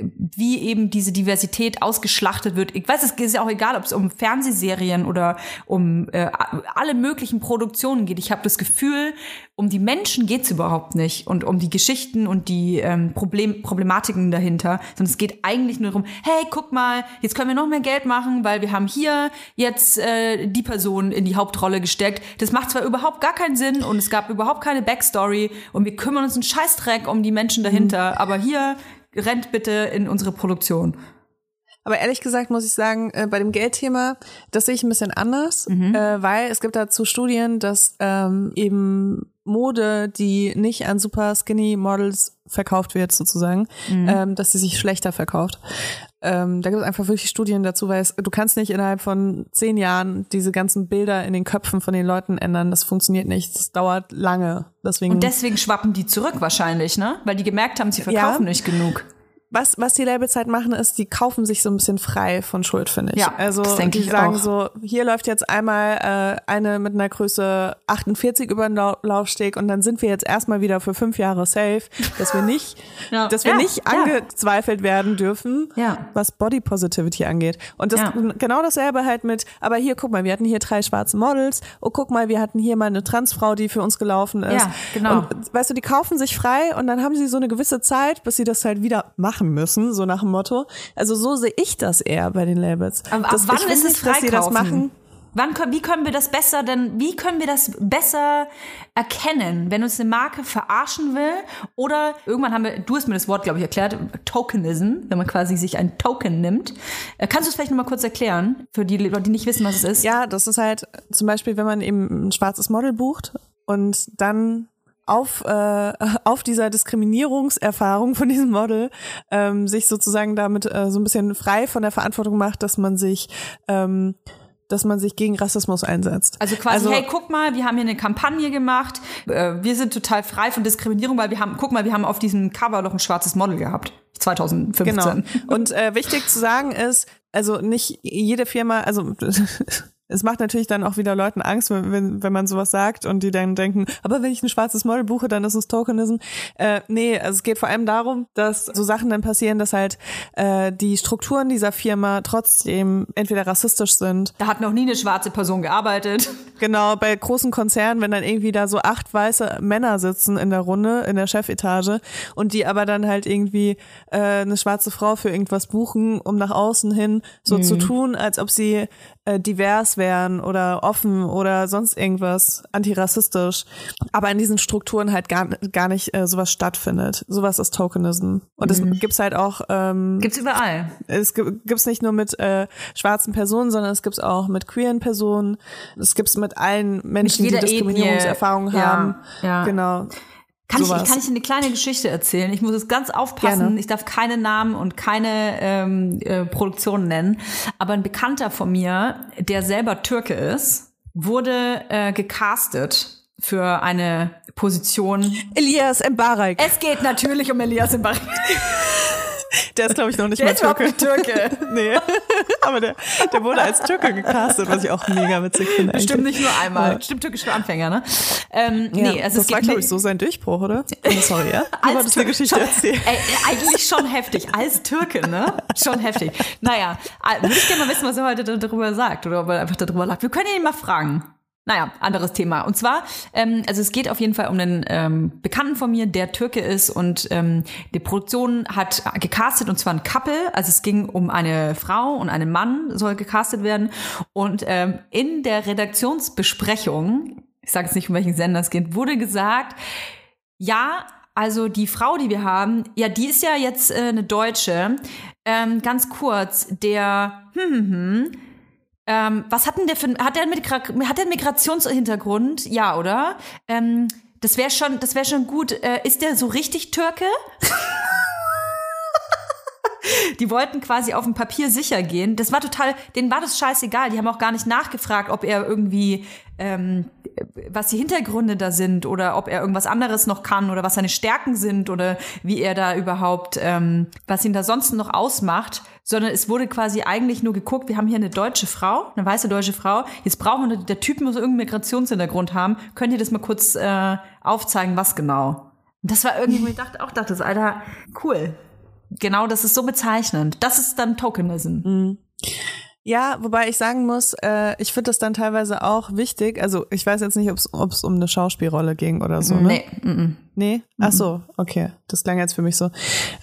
wie eben diese Diversität ausgeschlachtet wird. Ich weiß, es ist ja auch egal, ob es um Fernsehserien oder um äh, alle möglichen Produktionen geht. Ich habe das Gefühl, um die Menschen geht's überhaupt nicht und um die Geschichten und die ähm, Problem Problematiken dahinter, sondern es geht eigentlich nur darum, hey, guck mal, jetzt können wir noch mehr Geld machen, weil wir haben hier jetzt äh, die Person in die Hauptrolle gesteckt. Das macht zwar überhaupt gar keinen Sinn und es gab überhaupt keine Backstory und wir kümmern uns einen Scheißdreck um die Menschen dahinter, aber hier rennt bitte in unsere Produktion. Aber ehrlich gesagt muss ich sagen, äh, bei dem Geldthema, das sehe ich ein bisschen anders, äh, weil es gibt dazu Studien, dass ähm, eben Mode, die nicht an super skinny Models verkauft wird sozusagen, ähm, dass sie sich schlechter verkauft. Ähm, da gibt es einfach wirklich Studien dazu, weil es, du kannst nicht innerhalb von zehn Jahren diese ganzen Bilder in den Köpfen von den Leuten ändern. Das funktioniert nicht. Das dauert lange. Deswegen Und deswegen schwappen die zurück wahrscheinlich, ne? Weil die gemerkt haben, sie verkaufen Ja. nicht genug. Was, was die Labels halt machen, ist, die kaufen sich so ein bisschen frei von Schuld, finde ich. Ja, also das denke die ich sagen auch. so, hier läuft jetzt einmal äh, eine mit einer Größe 48 über den Lau Laufsteg und dann sind wir jetzt erstmal wieder für fünf Jahre safe, dass wir nicht, Ja. dass wir Ja, nicht ja. angezweifelt werden dürfen, Ja. was Body Positivity angeht. Und das Ja. genau dasselbe halt mit, aber hier, guck mal, wir hatten hier drei schwarze Models, oh guck mal, wir hatten hier mal eine Transfrau, die für uns gelaufen ist. Ja, genau. Und weißt du, die kaufen sich frei und dann haben sie so eine gewisse Zeit, bis sie das halt wieder machen müssen, so nach dem Motto. Also so sehe ich das eher bei den Labels. Aber ab das, wann ist es nicht, dass machen. Wann wie können wir das besser denn, wie können wir das besser erkennen, wenn uns eine Marke verarschen will oder irgendwann haben wir, du hast mir das Wort, glaube ich, erklärt, Tokenism, wenn man quasi sich ein Token nimmt. Äh, Kannst du es vielleicht nochmal kurz erklären, für die Leute, die nicht wissen, was es ist? Ja, das ist halt zum Beispiel, wenn man eben ein schwarzes Model bucht und dann auf, äh, auf dieser Diskriminierungserfahrung von diesem Model ähm, sich sozusagen damit äh, so ein bisschen frei von der Verantwortung macht, dass man sich ähm, dass man sich gegen Rassismus einsetzt. Also quasi, hey, guck mal, wir haben hier eine Kampagne gemacht. Äh, Wir sind total frei von Diskriminierung, weil wir haben, guck mal, wir haben auf diesem Cover noch ein schwarzes Model gehabt. 2015. Genau. Und äh, wichtig zu sagen ist, also nicht jede Firma, also es macht natürlich dann auch wieder Leuten Angst, wenn, wenn, wenn man sowas sagt und die dann denken, aber wenn ich ein schwarzes Model buche, dann ist es Tokenism. Äh, nee, also es geht vor allem darum, dass so Sachen dann passieren, dass halt äh, die Strukturen dieser Firma trotzdem entweder rassistisch sind. Da hat noch nie eine schwarze Person gearbeitet. Genau, bei großen Konzernen, wenn dann irgendwie da so acht weiße Männer sitzen in der Runde, in der Chefetage und die aber dann halt irgendwie äh, eine schwarze Frau für irgendwas buchen, um nach außen hin so zu tun, als ob sie äh, divers wären oder offen oder sonst irgendwas antirassistisch. Aber in diesen Strukturen halt gar, gar nicht äh, sowas stattfindet. Sowas ist Tokenism. Und das gibt's halt auch ähm, Gibt's überall. es gi- gibt's nicht nur mit äh, schwarzen Personen, sondern es gibt's auch mit queeren Personen. Es gibt's mit allen Menschen, die jeder Diskriminierungserfahrungen. Ja, haben. ja. Genau. Kann ich, kann ich eine kleine Geschichte erzählen? Ich muss es ganz aufpassen. Gerne. Ich darf keine Namen und keine ähm, äh, Produktionen nennen. Aber ein Bekannter von mir, der selber Türke ist, wurde äh, gecastet für eine Position. Elias Mbarek. Es geht natürlich um Elias Mbarek. Der ist, glaube ich, noch nicht Der mal ist Türke. nicht Türke. nee. Aber der, der wurde als Türke gecastet, was ich auch mega witzig finde. Bestimmt eigentlich. nicht nur einmal. Ja. Bestimmt türkisch für Anfänger, ne? Ähm, Ja, nee, also das es war, glaube ich, so sein Durchbruch, oder? Oh, sorry, ja? Du Als wolltest eine Tür- Geschichte schon. Ey, eigentlich schon heftig. Als Türke, ne? Schon heftig. Naja, äh, würde ich gerne mal wissen, was er heute da- darüber sagt oder ob er einfach darüber lacht. Wir können ihn mal fragen. Naja, anderes Thema. Und zwar, ähm, also es geht auf jeden Fall um einen ähm, Bekannten von mir, der Türke ist und ähm, die Produktion hat gecastet und zwar ein Couple. Also es ging um eine Frau und einen Mann soll gecastet werden. Und ähm, in der Redaktionsbesprechung, ich sage jetzt nicht, um welchen Sender es geht, wurde gesagt, ja, also die Frau, die wir haben, ja, die ist ja jetzt äh, eine Deutsche. Ähm, ganz kurz, der, hm, hm, hm, ähm, was hat denn der für, hat der, Migra hat der Migrationshintergrund? Ja, oder? Ähm, das wäre schon, das wäre schon gut. Äh, ist der so richtig Türke? Die wollten quasi auf dem Papier sicher gehen. Das war total, denen war das scheißegal. Die haben auch gar nicht nachgefragt, ob er irgendwie, ähm, was die Hintergründe da sind oder ob er irgendwas anderes noch kann oder was seine Stärken sind oder wie er da überhaupt, ähm, was ihn da sonst noch ausmacht. Sondern es wurde quasi eigentlich nur geguckt, wir haben hier eine deutsche Frau, eine weiße deutsche Frau. Jetzt brauchen wir, der Typ muss irgendeinen Migrationshintergrund haben. Könnt ihr das mal kurz äh, aufzeigen, was genau? Das war irgendwie, wo ich dachte, auch dachte, das, Alter, cool. Genau, das ist so bezeichnend. Das ist dann Tokenism. Ja, wobei ich sagen muss, äh, ich finde das dann teilweise auch wichtig. Also ich weiß jetzt nicht, ob es um eine Schauspielrolle ging oder so. Ne? Nee, mm, mm. Nee? Ach so, okay. Das klang jetzt für mich so.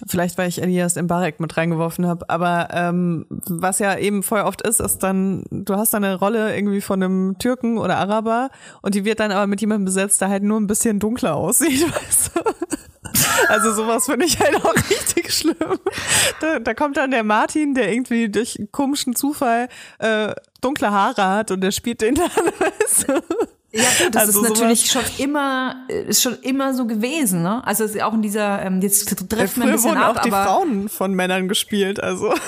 Vielleicht, weil ich Elias Mbarek mit reingeworfen habe. Aber ähm, was ja eben voll oft ist, ist dann, du hast dann eine Rolle irgendwie von einem Türken oder Araber und die wird dann aber mit jemandem besetzt, der halt nur ein bisschen dunkler aussieht, weißt du? Also sowas finde ich halt auch richtig schlimm. Da, da kommt dann der Martin, der irgendwie durch komischen Zufall äh, dunkle Haare hat und der spielt den dann, weißt du? Ja, gut, das Also ist natürlich schon immer, äh, ist schon immer so gewesen, ne? Also ist auch in dieser, ähm, jetzt trifft man ein Früher bisschen wurden ab, auch die Frauen von Männern gespielt, also.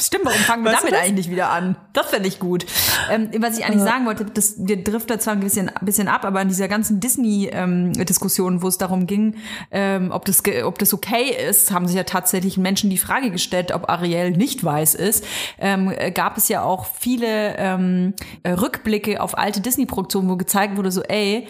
stimmt, warum fangen wir Weißt damit eigentlich nicht wieder an? Das fände ich gut. Ähm, was ich eigentlich sagen wollte, das, wir driften zwar ein bisschen, ein bisschen ab, aber in dieser ganzen Disney-Diskussion, wo es darum ging, ähm, ob, das, ob das okay ist, haben sich ja tatsächlich Menschen die Frage gestellt, ob Ariel nicht weiß ist. Ähm, äh, gab es ja auch viele ähm, äh, Rückblicke auf alte Disney-Produktionen, wo gezeigt wurde, so, ey,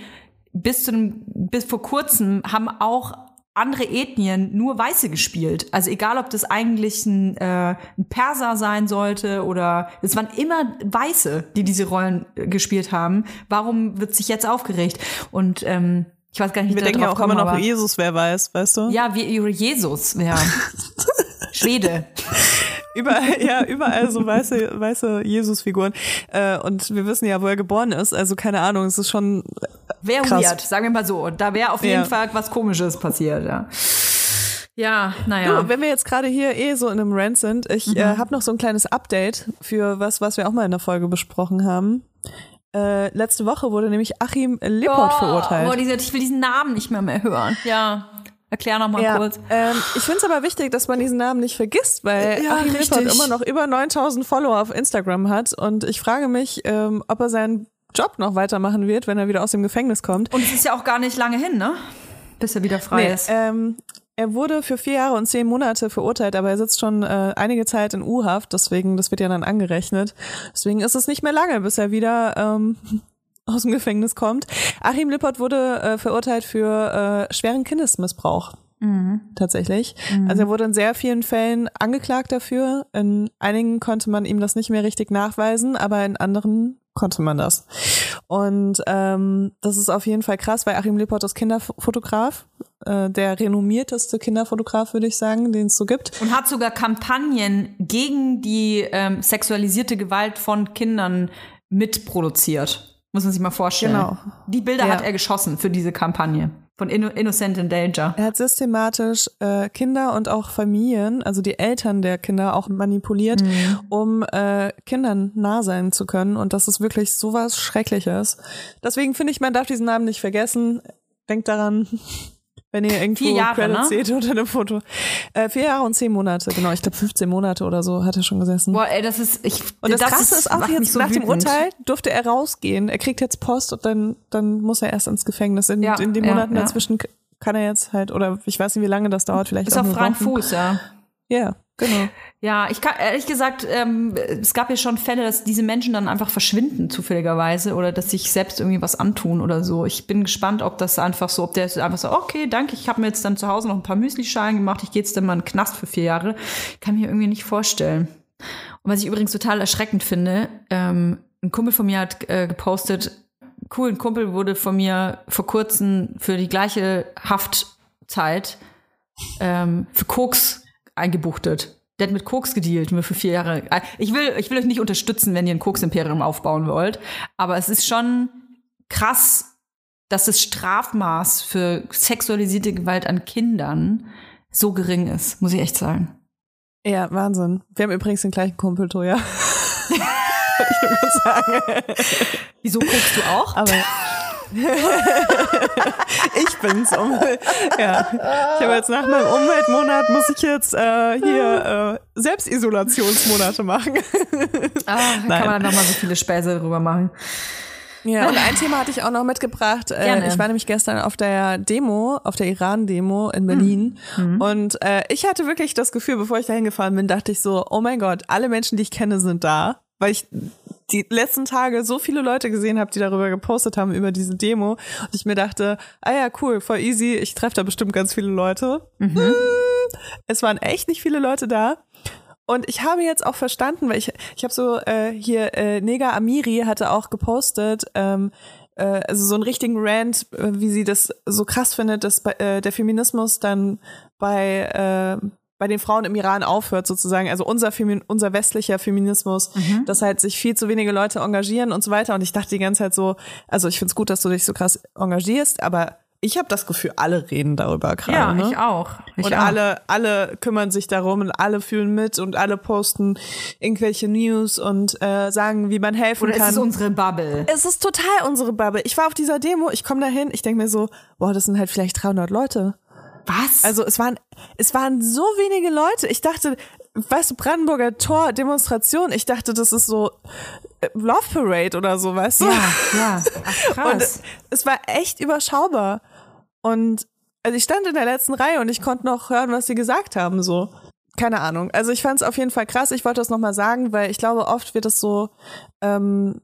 bis zu einem, bis vor kurzem haben auch andere Ethnien nur Weiße gespielt. Also egal, ob das eigentlich ein, äh, ein Perser sein sollte oder es waren immer Weiße, die diese Rollen äh, gespielt haben. Warum wird sich jetzt aufgeregt? Und ähm, ich weiß gar nicht, wie Wir denken ja auch immer komme, noch, aber Jesus, wer weiß, weißt du? ja, wie Jesus, ja. Schwede. Überall, ja, überall so weiße, weiße Jesus-Figuren. Äh, und wir wissen ja, wo er geboren ist. Also keine Ahnung, es ist schon Wäre Krass. weird, sagen wir mal so. Da wäre auf jeden Ja. Fall was Komisches passiert, ja. Ja, naja. Du, wenn wir jetzt gerade hier eh so in einem Rant sind, ich äh, habe noch so ein kleines Update für was, was wir auch mal in der Folge besprochen haben. Äh, letzte Woche wurde nämlich Achim Lippert verurteilt. Oh, ich will diesen Namen nicht mehr mehr hören. Ja. Erklär noch mal ja, kurz. ähm, ich finde es aber wichtig, dass man diesen Namen nicht vergisst, weil Ja, Achim immer noch über 9000 Follower auf Instagram hat und ich frage mich, ähm, ob er seinen Job noch weitermachen wird, wenn er wieder aus dem Gefängnis kommt. Und es ist ja auch gar nicht lange hin, ne? Bis er wieder frei Nee, ist. ähm, er wurde für vier Jahre und zehn Monate verurteilt, aber er sitzt schon äh, einige Zeit in U-Haft, deswegen, das wird ja dann angerechnet. Deswegen ist es nicht mehr lange, bis er wieder ähm, aus dem Gefängnis kommt. Achim Lippert wurde äh, verurteilt für äh, schweren Kindesmissbrauch. Tatsächlich. Also er wurde in sehr vielen Fällen angeklagt dafür. In einigen konnte man ihm das nicht mehr richtig nachweisen, aber in anderen konnte man das. Und ähm, das ist auf jeden Fall krass, weil Achim Lippert ist Kinderfotograf, äh, der renommierteste Kinderfotograf, würde ich sagen, den es so gibt. Und hat sogar Kampagnen gegen die ähm, sexualisierte Gewalt von Kindern mitproduziert. Muss man sich mal vorstellen. Genau. Die Bilder Ja. hat er geschossen für diese Kampagne. Von Inno Innocent in Danger. Er hat systematisch äh, Kinder und auch Familien, also die Eltern der Kinder auch manipuliert, um äh, Kindern nah sein zu können. Und das ist wirklich sowas Schreckliches. Deswegen finde ich, man darf diesen Namen nicht vergessen. denkt daran, wenn ihr irgendwo Vier Jahre, Credits ne? seht unter einem Foto. Äh, vier Jahre und zehn Monate, genau. Ich glaube 15 Monate oder so hat er schon gesessen. Boah, ey, das ist, ich, und das, Krasse ist auch macht mich jetzt, so nach dem. Urteil durfte er rausgehen. Er kriegt jetzt Post und dann, dann muss er erst ins Gefängnis. In, Ja, in den ja, Monaten ja. dazwischen kann er jetzt halt, oder ich weiß nicht, wie lange das dauert, vielleicht Ist auch auf freien. Fuß, ja. Ja, genau. Ja, ich kann ehrlich gesagt, ähm, es gab ja schon Fälle, dass diese Menschen dann einfach verschwinden zufälligerweise oder dass sich selbst irgendwie was antun oder so. Ich bin gespannt, ob das einfach so, ob der einfach so, okay, danke, ich habe mir jetzt dann zu Hause noch ein paar Müslischalen gemacht, ich gehe jetzt dann mal in den Knast für vier Jahre. Kann mir irgendwie nicht vorstellen. Und was ich übrigens total erschreckend finde, ähm, ein Kumpel von mir hat äh, gepostet, cool, ein Kumpel wurde von mir vor kurzem für die gleiche Haftzeit ähm, für Koks eingebuchtet. Der hat mit Koks gedealt, nur für vier Jahre. Ich will, ich will euch nicht unterstützen, wenn ihr ein Koks-Imperium aufbauen wollt. Aber es ist schon krass, dass das Strafmaß für sexualisierte Gewalt an Kindern so gering ist, muss ich echt sagen. Ja, Wahnsinn. Wir haben übrigens den gleichen Kumpel, Toja. Wollte ich nur sagen. Wieso guckst du auch? Aber ich bin's. Um, ja. Ich habe jetzt nach meinem Umweltmonat muss ich jetzt äh, hier äh, Selbstisolationsmonate machen. Ah, da Nein. kann man dann nochmal so viele Späße drüber machen. Ja, und ein Thema hatte ich auch noch mitgebracht. Äh, Gerne. ich war nämlich gestern auf der Demo, auf der Iran-Demo in Berlin. Und äh, ich hatte wirklich das Gefühl, bevor ich dahin gefahren bin, dachte ich so, oh mein Gott, alle Menschen, die ich kenne, sind da. Weil ich die letzten Tage so viele Leute gesehen habe, die darüber gepostet haben, über diese Demo. Und ich mir dachte, ah ja, cool, voll easy, ich treffe da bestimmt ganz viele Leute. Mm, Es waren echt nicht viele Leute da. Und ich habe jetzt auch verstanden, weil ich, ich habe so äh, hier, äh, Nega Amiri hatte auch gepostet, ähm, äh, also so einen richtigen Rant, äh, wie sie das so krass findet, dass bei, äh, der Feminismus dann bei, äh, bei den Frauen im Iran aufhört sozusagen, also unser, Femi unser westlicher Feminismus, dass halt sich viel zu wenige Leute engagieren und so weiter. Und ich dachte die ganze Zeit so, also ich find's gut, dass du dich so krass engagierst, aber ich habe das Gefühl, alle reden darüber gerade. Ja, ne? ich auch. Ich und auch. alle, alle kümmern sich darum und alle fühlen mit und alle posten irgendwelche News und äh, sagen, wie man helfen Oder kann. ist es unsere Bubble? es ist total unsere Bubble. Ich war auf dieser Demo, ich komme dahin, ich denke mir so, boah, das sind halt vielleicht 300 Leute. Was? Also es waren, es waren so wenige Leute. Ich dachte, weißt du, Brandenburger Tor, Demonstration, ich dachte, das ist so äh, Love Parade oder so, weißt du? ja, ja. Ach, Und krass. es war echt überschaubar. Und also ich stand in der letzten Reihe und ich konnte noch hören, was sie gesagt haben, so. Keine Ahnung. Also ich fand es auf jeden Fall krass. Ich wollte das nochmal sagen, weil ich glaube, oft wird das so, ähm,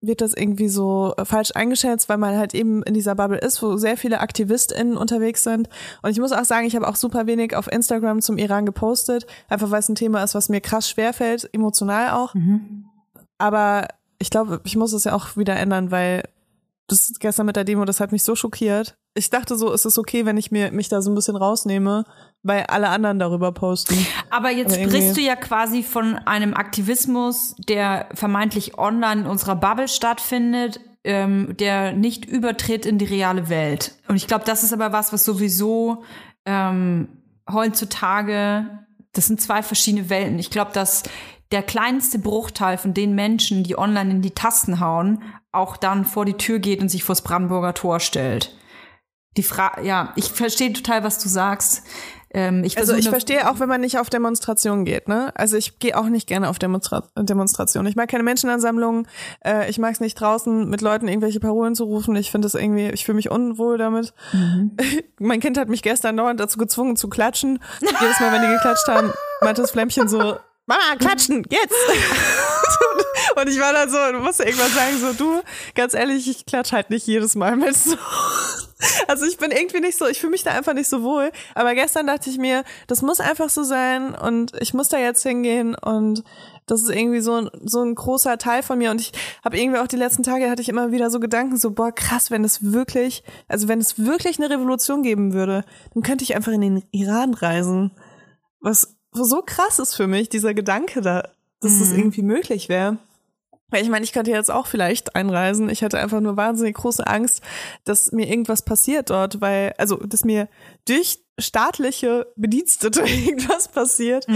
wird das irgendwie so äh, falsch eingeschätzt, weil man halt eben in dieser Bubble ist, wo sehr viele AktivistInnen unterwegs sind. Und ich muss auch sagen, ich habe auch super wenig auf Instagram zum Iran gepostet, einfach weil es ein Thema ist, was mir krass schwerfällt, emotional auch. Aber ich glaube, ich muss es ja auch wieder ändern, weil das gestern mit der Demo, das hat mich so schockiert. Ich dachte so, ist es okay, wenn ich mir mich da so ein bisschen rausnehme, weil alle anderen darüber posten. Aber jetzt Aber sprichst du ja quasi von einem Aktivismus, der vermeintlich online in unserer Bubble stattfindet, ähm, der nicht übertritt in die reale Welt. Und ich glaube, das ist aber was, was sowieso ähm, heutzutage, das sind zwei verschiedene Welten. Ich glaube, dass der kleinste Bruchteil von den Menschen, die online in die Tasten hauen, auch dann vor die Tür geht und sich vors Brandenburger Tor stellt. Die Frage, ja, ich verstehe total, was du sagst. Ähm, ich Also ich verstehe auch, wenn man nicht auf Demonstrationen geht, ne? Also ich gehe auch nicht gerne auf Demonstra Demonstrationen. Ich mag keine Menschenansammlungen. Äh, ich mag es nicht draußen mit Leuten irgendwelche Parolen zu rufen. Ich finde das irgendwie, ich fühle mich unwohl damit. mein Kind hat mich gestern dauernd dazu gezwungen zu klatschen. Jedes Mal, wenn die geklatscht haben, meinte das Flämmchen so, Mama, klatschen, jetzt! Und ich war dann so, du musst irgendwas sagen, so, du, ganz ehrlich, ich klatsch halt nicht jedes Mal mit so. Also ich bin irgendwie nicht so, ich fühle mich da einfach nicht so wohl. Aber gestern dachte ich mir, das muss einfach so sein und ich muss da jetzt hingehen und das ist irgendwie so so ein großer Teil von mir und ich habe irgendwie auch die letzten Tage hatte ich immer wieder so Gedanken so boah krass wenn es wirklich also wenn es wirklich eine Revolution geben würde dann könnte ich einfach in den Iran reisen was so krass ist für mich dieser Gedanke da dass das irgendwie möglich wäre weil ich meine, ich könnte jetzt auch vielleicht einreisen. Ich hatte einfach nur wahnsinnig große Angst, dass mir irgendwas passiert dort, weil, also, dass mir durch staatliche Bedienstete irgendwas passiert,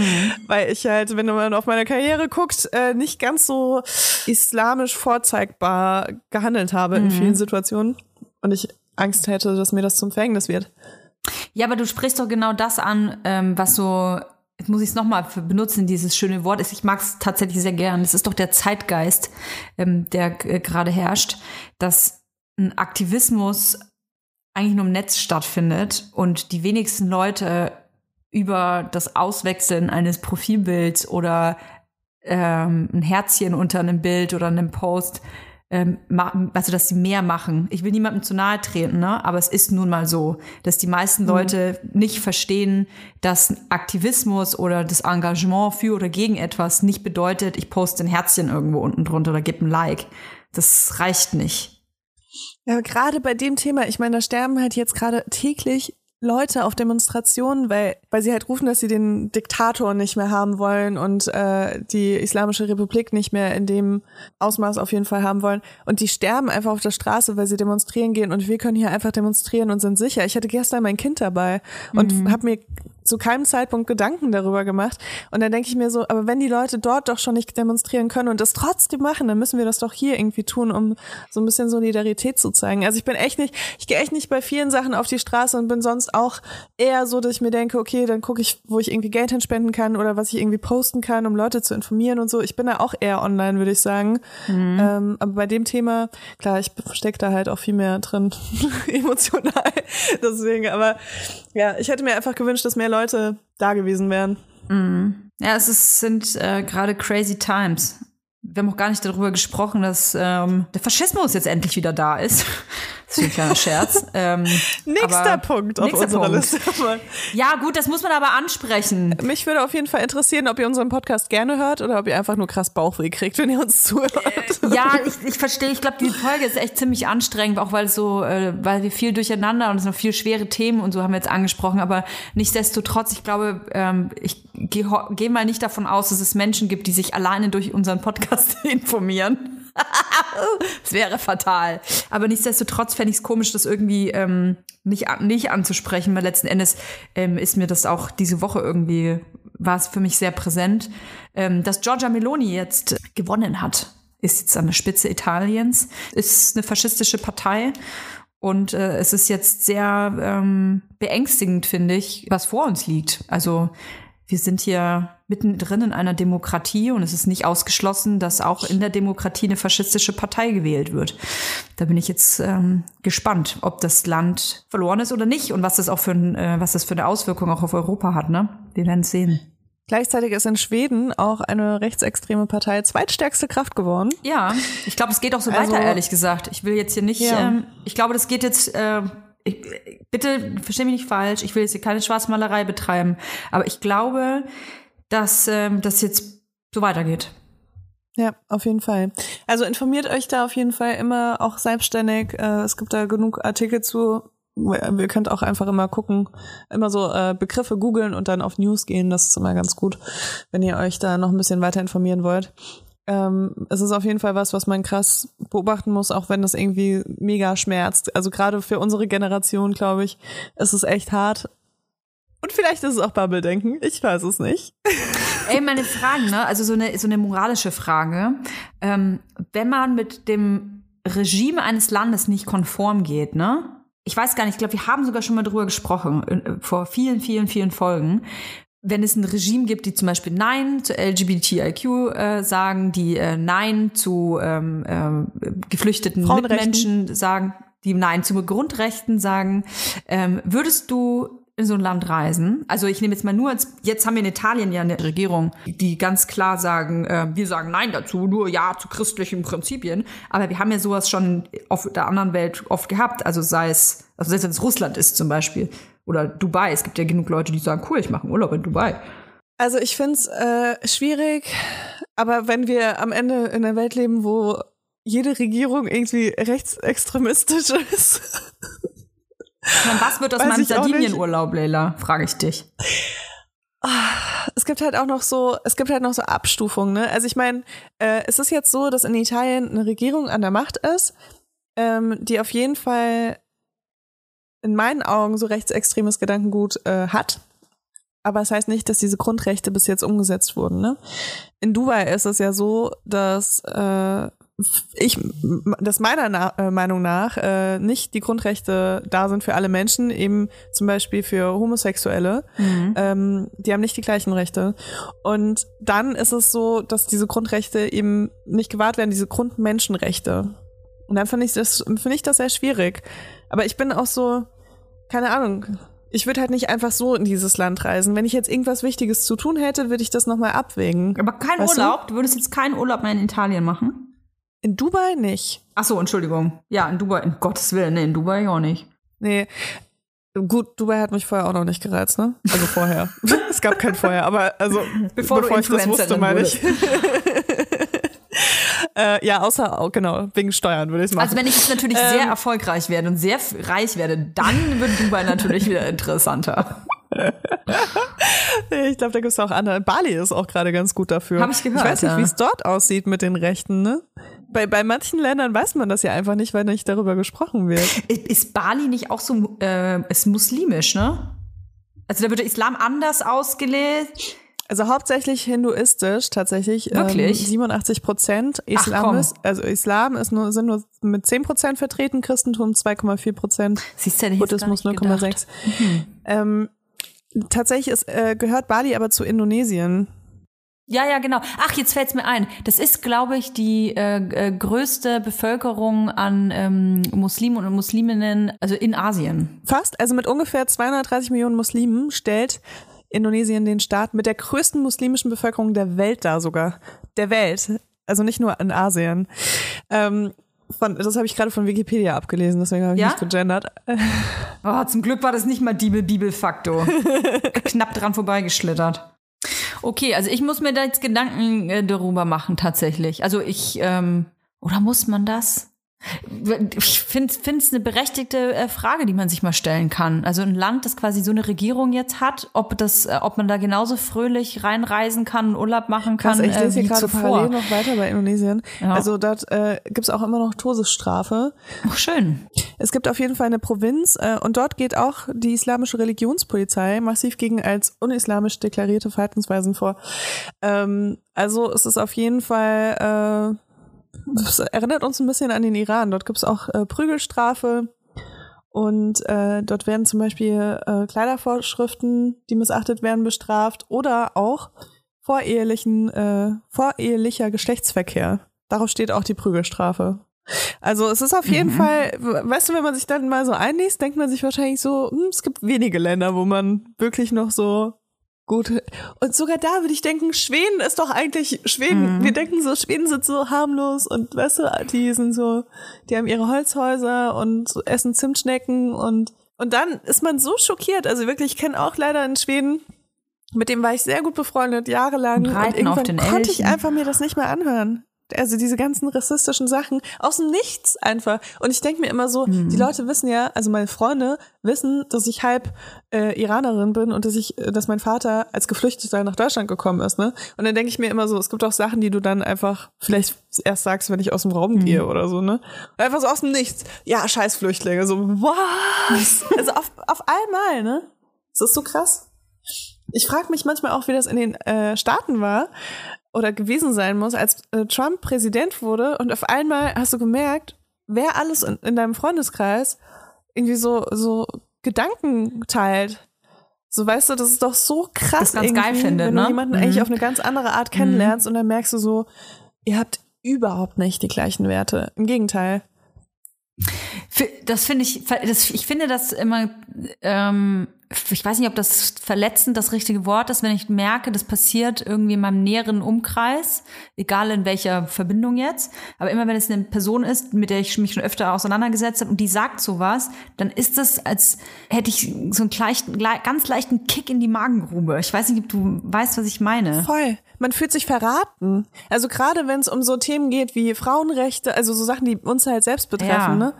weil ich halt, wenn man auf meine Karriere guckt, äh, nicht ganz so islamisch vorzeigbar gehandelt habe in vielen Situationen. Und ich Angst hätte, dass mir das zum Verhängnis wird. Ja, aber du sprichst doch genau das an, ähm, was so, jetzt muss ich es nochmal benutzen, dieses schöne Wort. Ich mag es tatsächlich sehr gern. Es ist doch der Zeitgeist, ähm, der äh, gerade herrscht, dass ein Aktivismus eigentlich nur im Netz stattfindet und die wenigsten Leute über das Auswechseln eines Profilbilds oder ähm, ein Herzchen unter einem Bild oder einem Post ähm, also dass sie mehr machen. Ich will niemandem zu nahe treten, ne? aber es ist nun mal so, dass die meisten Leute mhm. nicht verstehen, dass Aktivismus oder das Engagement für oder gegen etwas nicht bedeutet, ich poste ein Herzchen irgendwo unten drunter oder gebe ein Like. Das reicht nicht. Ja, gerade bei dem Thema, ich meine, da sterben halt jetzt gerade täglich Leute auf Demonstrationen, weil, weil sie halt rufen, dass sie den Diktator nicht mehr haben wollen und äh, die Islamische Republik nicht mehr in dem Ausmaß auf jeden Fall haben wollen. Und die sterben einfach auf der Straße, weil sie demonstrieren gehen und wir können hier einfach demonstrieren und sind sicher. Ich hatte gestern mein Kind dabei und mhm. habe mir zu keinem Zeitpunkt Gedanken darüber gemacht. Und dann denke ich mir so, aber wenn die Leute dort doch schon nicht demonstrieren können und das trotzdem machen, dann müssen wir das doch hier irgendwie tun, um so ein bisschen Solidarität zu zeigen. Also ich bin echt nicht, ich gehe echt nicht bei vielen Sachen auf die Straße und bin sonst auch eher so, dass ich mir denke, okay, dann gucke ich, wo ich irgendwie Geld hinspenden kann oder was ich irgendwie posten kann, um Leute zu informieren und so. Ich bin da auch eher online, würde ich sagen. Mhm. Ähm, aber bei dem Thema, klar, ich stecke da halt auch viel mehr drin, emotional. Deswegen, aber ja, ich hätte mir einfach gewünscht, dass mehr Leute da gewesen wären. Mhm. Ja, es ist, sind äh, gerade crazy times. Wir haben auch gar nicht darüber gesprochen, dass ähm, der Faschismus jetzt endlich wieder da ist. Das ist ein kleiner Scherz. Ähm, nächster Punkt auf nächster unserer Punkt. Liste. ja, gut, das muss man aber ansprechen. Mich würde auf jeden Fall interessieren, ob ihr unseren Podcast gerne hört oder ob ihr einfach nur krass Bauchweh kriegt, wenn ihr uns zuhört. Äh, ja, ich, ich verstehe. Ich glaube, die Folge ist echt ziemlich anstrengend, auch weil es so, äh, weil wir viel durcheinander und es sind noch viel schwere Themen und so haben wir jetzt angesprochen. Aber nichtsdestotrotz, ich glaube, ähm, ich gehe geh mal nicht davon aus, dass es Menschen gibt, die sich alleine durch unseren Podcast informieren. das wäre fatal. Aber nichtsdestotrotz fände ich es komisch, das irgendwie ähm, nicht, nicht anzusprechen, weil letzten Endes ähm, ist mir das auch diese Woche irgendwie, war es für mich sehr präsent, ähm, dass Giorgia Meloni jetzt gewonnen hat. Ist jetzt an der Spitze Italiens, ist eine faschistische Partei. Und äh, es ist jetzt sehr ähm, beängstigend, finde ich, was vor uns liegt. Also wir sind hier mittendrin in einer Demokratie und es ist nicht ausgeschlossen, dass auch in der Demokratie eine faschistische Partei gewählt wird. Da bin ich jetzt ähm, gespannt, ob das Land verloren ist oder nicht und was das auch für ein, äh, was das für eine Auswirkung auch auf Europa hat. Ne? Wir werden es sehen. Gleichzeitig ist in Schweden auch eine rechtsextreme Partei zweitstärkste Kraft geworden. Ja, ich glaube, es geht auch so also, weiter, ehrlich gesagt. Ich will jetzt hier nicht, ja. ähm, ich glaube, das geht jetzt äh, ich, bitte verstehe mich nicht falsch, ich will jetzt hier keine Schwarzmalerei betreiben, aber ich glaube, dass ähm, das jetzt so weitergeht. Ja, auf jeden Fall. Also informiert euch da auf jeden Fall immer auch selbstständig. Äh, es gibt da genug Artikel zu. Wir könnt auch einfach immer gucken, immer so äh, Begriffe googeln und dann auf News gehen. Das ist immer ganz gut, wenn ihr euch da noch ein bisschen weiter informieren wollt ähm, es ist auf jeden Fall was, was man krass beobachten muss, auch wenn das irgendwie mega schmerzt. Also gerade für unsere Generation, glaube ich, ist es echt hart. Und vielleicht ist es auch Bubble-Denken, ich weiß es nicht. Ey, meine Frage, ne? Also so eine, so eine moralische Frage. Ähm, wenn man mit dem Regime eines Landes nicht konform geht, ne? Ich weiß gar nicht, ich glaube, wir haben sogar schon mal drüber gesprochen, äh, vor vielen, vielen, vielen Folgen wenn es ein Regime gibt, die zum Beispiel Nein zu LGBTIQ äh, sagen, die äh, Nein zu ähm, äh, geflüchteten Mitmenschen sagen, die Nein zu Grundrechten sagen, ähm, würdest du in so ein Land reisen? Also ich nehme jetzt mal nur, als, jetzt haben wir in Italien ja eine Regierung, die ganz klar sagen, äh, wir sagen Nein dazu, nur Ja zu christlichen Prinzipien. Aber wir haben ja sowas schon auf der anderen Welt oft gehabt. Also sei es, also selbst wenn es Russland ist zum Beispiel oder Dubai. Es gibt ja genug Leute, die sagen, cool, ich mache einen Urlaub in Dubai. Also ich finde es äh, schwierig, aber wenn wir am Ende in einer Welt leben, wo jede Regierung irgendwie rechtsextremistisch ist. Meine, was wird aus meinem Sardinienurlaub, Leila? Frage ich dich. Ah, es gibt halt auch noch so, es gibt halt noch so Abstufungen, ne? Also ich meine, äh, es ist jetzt so, dass in Italien eine Regierung an der Macht ist, ähm, die auf jeden Fall in meinen Augen so rechtsextremes Gedankengut äh, hat. Aber es das heißt nicht, dass diese Grundrechte bis jetzt umgesetzt wurden. Ne? In Dubai ist es ja so, dass äh, ich, dass meiner Na äh, Meinung nach äh, nicht die Grundrechte da sind für alle Menschen, eben zum Beispiel für Homosexuelle. Mhm. Ähm, die haben nicht die gleichen Rechte. Und dann ist es so, dass diese Grundrechte eben nicht gewahrt werden, diese Grundmenschenrechte. Und dann finde ich das, finde ich das sehr schwierig. Aber ich bin auch so, keine Ahnung. Ich würde halt nicht einfach so in dieses Land reisen. Wenn ich jetzt irgendwas Wichtiges zu tun hätte, würde ich das nochmal abwägen. Aber kein Weißt du? Urlaub? Du? würdest jetzt keinen Urlaub mehr in Italien machen? In Dubai nicht. Ach so, Entschuldigung. Ja, in Dubai, in Gottes Willen, nee, in Dubai auch nicht. Nee. Gut, Dubai hat mich vorher auch noch nicht gereizt, ne? Also vorher. es gab kein vorher, aber also Bevor bevor, du ich das wusste, meine ich. äh, ja, außer, genau, wegen Steuern würde ich es machen. Also wenn ich jetzt natürlich Ähm. sehr erfolgreich werde und sehr reich werde, dann wird Dubai natürlich wieder interessanter. ich glaube, da gibt es auch andere. Bali ist auch gerade ganz gut dafür. Hab ich gehört, Ich weiß nicht, ja. wie es dort aussieht mit den Rechten, ne? Bei, bei manchen Ländern weiß man das ja einfach nicht, weil nicht darüber gesprochen wird. Ist Bali nicht auch so, äh, ist muslimisch, ne? Also da wird der Islam anders ausgelegt. Also hauptsächlich hinduistisch tatsächlich. Wirklich? Ähm, 87 Prozent. Islam ist, also Islam ist nur, sind nur mit 10 Prozent vertreten, Christentum 2,4 Prozent, gar Buddhismus nicht gedacht. 0,6. Ähm, tatsächlich ist, äh, gehört Bali aber zu Indonesien. Ja, ja, genau. Ach, jetzt fällt's mir ein. Das ist, glaube ich, die äh, äh, größte Bevölkerung an ähm, Muslimen und Musliminnen, also in Asien. Fast, also mit ungefähr 230 Millionen Muslimen stellt Indonesien den Staat mit der größten muslimischen Bevölkerung der Welt dar sogar. Der Welt. Also nicht nur in Asien. Ähm, von, das habe ich gerade von Wikipedia abgelesen, deswegen habe ich Ja? nicht gegendert. Oh, zum Glück war das nicht mal Bibel Bibelfaktor. Knapp dran vorbeigeschlittert. Okay, also ich muss mir da jetzt Gedanken äh, darüber machen tatsächlich. Also ich, ähm, oder muss man das? Ich finde es eine berechtigte äh, Frage, die man sich mal stellen kann. Also ein Land, das quasi so eine Regierung jetzt hat, ob das, äh, ob man da genauso fröhlich reinreisen kann und Urlaub machen kann Krass, ich äh, lese hier wie gerade zuvor. parallel noch weiter bei Indonesien. Ja. Also dort äh, gibt es auch immer noch Todesstrafe. Ach, schön. Es gibt auf jeden Fall eine Provinz äh, und dort geht auch die islamische Religionspolizei massiv gegen als unislamisch deklarierte Verhaltensweisen vor. Ähm, also es ist auf jeden Fall, äh, das erinnert uns ein bisschen an den Iran. Dort gibt es auch äh, Prügelstrafe und äh, dort werden zum Beispiel äh, Kleidervorschriften, die missachtet werden, bestraft oder auch vorehelichen, äh, vorehelicher Geschlechtsverkehr. Darauf steht auch die Prügelstrafe. Also es ist auf jeden Fall, weißt du, wenn man sich dann mal so einliest, denkt man sich wahrscheinlich so, hm, es gibt wenige Länder, wo man wirklich noch so gut. Und sogar da würde ich denken, Schweden ist doch eigentlich Schweden. Wir denken so, Schweden sind so harmlos und weißt du, die sind so, die haben ihre Holzhäuser und so essen Zimtschnecken und und dann ist man so schockiert. Also wirklich, ich kenne auch leider in Schweden, mit dem war ich sehr gut befreundet, jahrelang. Und auf irgendwann konnte ich einfach mir das nicht mehr anhören. Also diese ganzen rassistischen Sachen aus dem Nichts einfach. Und ich denke mir immer so, Mhm. die Leute wissen ja, also meine Freunde wissen, dass ich halb äh, Iranerin bin und dass ich, äh, dass mein Vater als Geflüchteter nach Deutschland gekommen ist, ne? Und dann denke ich mir immer so, es gibt auch Sachen, die du dann einfach vielleicht erst sagst, wenn ich aus dem Raum Mhm. gehe oder so, ne? Und einfach so aus dem Nichts. Ja, scheiß Flüchtlinge. So, was? also auf, auf einmal, ne? Das ist so krass. Ich frage mich manchmal auch, wie das in den äh, Staaten war oder gewesen sein muss, als äh, Trump Präsident wurde und auf einmal hast du gemerkt, wer alles in, in deinem Freundeskreis irgendwie so, so Gedanken teilt. So weißt du, das ist doch so krass. Das ganz geil findet, wenn ne? du jemanden Mhm. eigentlich auf eine ganz andere Art kennenlernst und dann merkst du so, ihr habt überhaupt nicht die gleichen Werte. Im Gegenteil. Das finde ich, das, ich finde das immer, ähm, ich weiß nicht, ob das verletzend das richtige Wort ist, wenn ich merke, das passiert irgendwie in meinem näheren Umkreis, egal in welcher Verbindung jetzt, aber immer wenn es eine Person ist, mit der ich mich schon öfter auseinandergesetzt habe und die sagt sowas, dann ist das, als hätte ich so einen leichten, le- ganz leichten Kick in die Magengrube. Ich weiß nicht, ob du weißt, was ich meine. Voll. Man fühlt sich verraten. Also gerade wenn es um so Themen geht wie Frauenrechte, also so Sachen, die uns halt selbst betreffen, Ja. ne?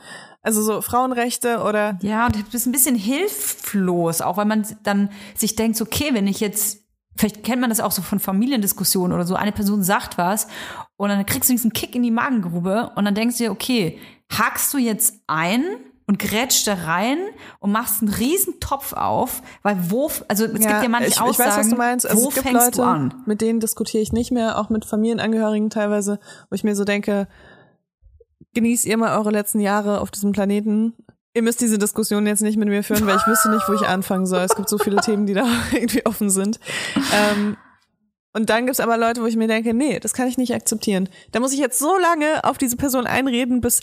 Also so Frauenrechte oder Ja, und du bist ein bisschen hilflos, auch weil man dann sich denkt, okay, wenn ich jetzt, vielleicht kennt man das auch so von Familiendiskussionen oder so, eine Person sagt was und dann kriegst du diesen Kick in die Magengrube und dann denkst du dir, okay, hakst du jetzt ein und grätschst da rein und machst einen riesen Topf auf, weil wo, also es gibt ja manche ich, Aussagen, ich weiß, was du meinst. Also wo es gibt fängst Leute, du an? mit denen diskutiere ich nicht mehr, auch mit Familienangehörigen teilweise, wo ich mir so denke, genießt ihr mal eure letzten Jahre auf diesem Planeten. Ihr müsst diese Diskussion jetzt nicht mit mir führen, weil ich wüsste nicht, wo ich anfangen soll. Es gibt so viele Themen, die da irgendwie offen sind. Ähm, und dann gibt's aber Leute, wo ich mir denke, nee, das kann ich nicht akzeptieren. Da muss ich jetzt so lange auf diese Person einreden, bis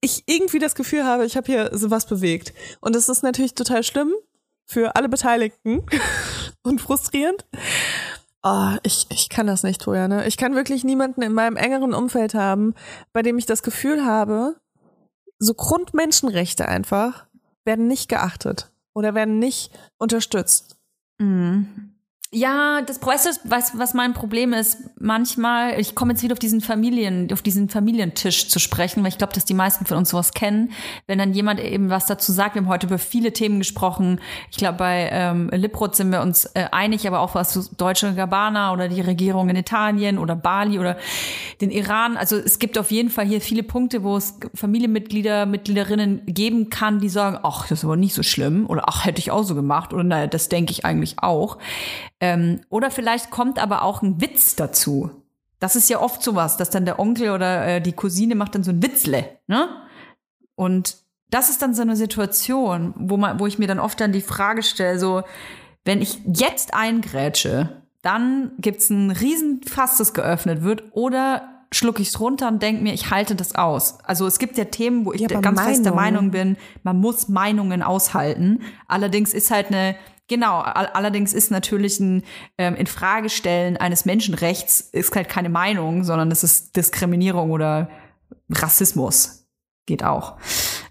ich irgendwie das Gefühl habe, ich habe hier sowas bewegt. Und das ist natürlich total schlimm für alle Beteiligten und frustrierend. Oh, ich, ich kann das nicht, Toja. Ne? Ich kann wirklich niemanden in meinem engeren Umfeld haben, bei dem ich das Gefühl habe, so Grundmenschenrechte einfach werden nicht geachtet oder werden nicht unterstützt. Mhm. Ja, das weißt du, was, was mein Problem ist, manchmal, ich komme jetzt wieder auf diesen Familien, auf diesen Familientisch zu sprechen, weil ich glaube, dass die meisten von uns sowas kennen, wenn dann jemand eben was dazu sagt. Wir haben heute über viele Themen gesprochen. Ich glaube, bei ähm, Liprot sind wir uns äh, einig, aber auch was zu Deutsche Gabbana oder die Regierung in Italien oder Bali oder den Iran. Also es gibt auf jeden Fall hier viele Punkte, wo es Familienmitglieder, Mitgliederinnen geben kann, die sagen, ach, das ist aber nicht so schlimm oder ach, hätte ich auch so gemacht oder naja, das denke ich eigentlich auch. Ähm, oder vielleicht kommt aber auch ein Witz dazu. Das ist ja oft sowas, dass dann der Onkel oder äh, die Cousine macht dann so ein Witzle, ne? Und das ist dann so eine Situation, wo man, wo ich mir dann oft dann die Frage stelle, so, wenn ich jetzt eingrätsche, dann gibt's ein Riesenfass, das geöffnet wird, oder schlucke ich's runter und denke mir, ich halte das aus. Also es gibt ja Themen, wo ich Ja, ganz fest der. Meinung bin, man muss Meinungen aushalten. Allerdings ist halt eine Genau, all- allerdings ist natürlich ein ähm, Infragestellen eines Menschenrechts ist halt keine Meinung, sondern es ist Diskriminierung oder Rassismus. Geht auch.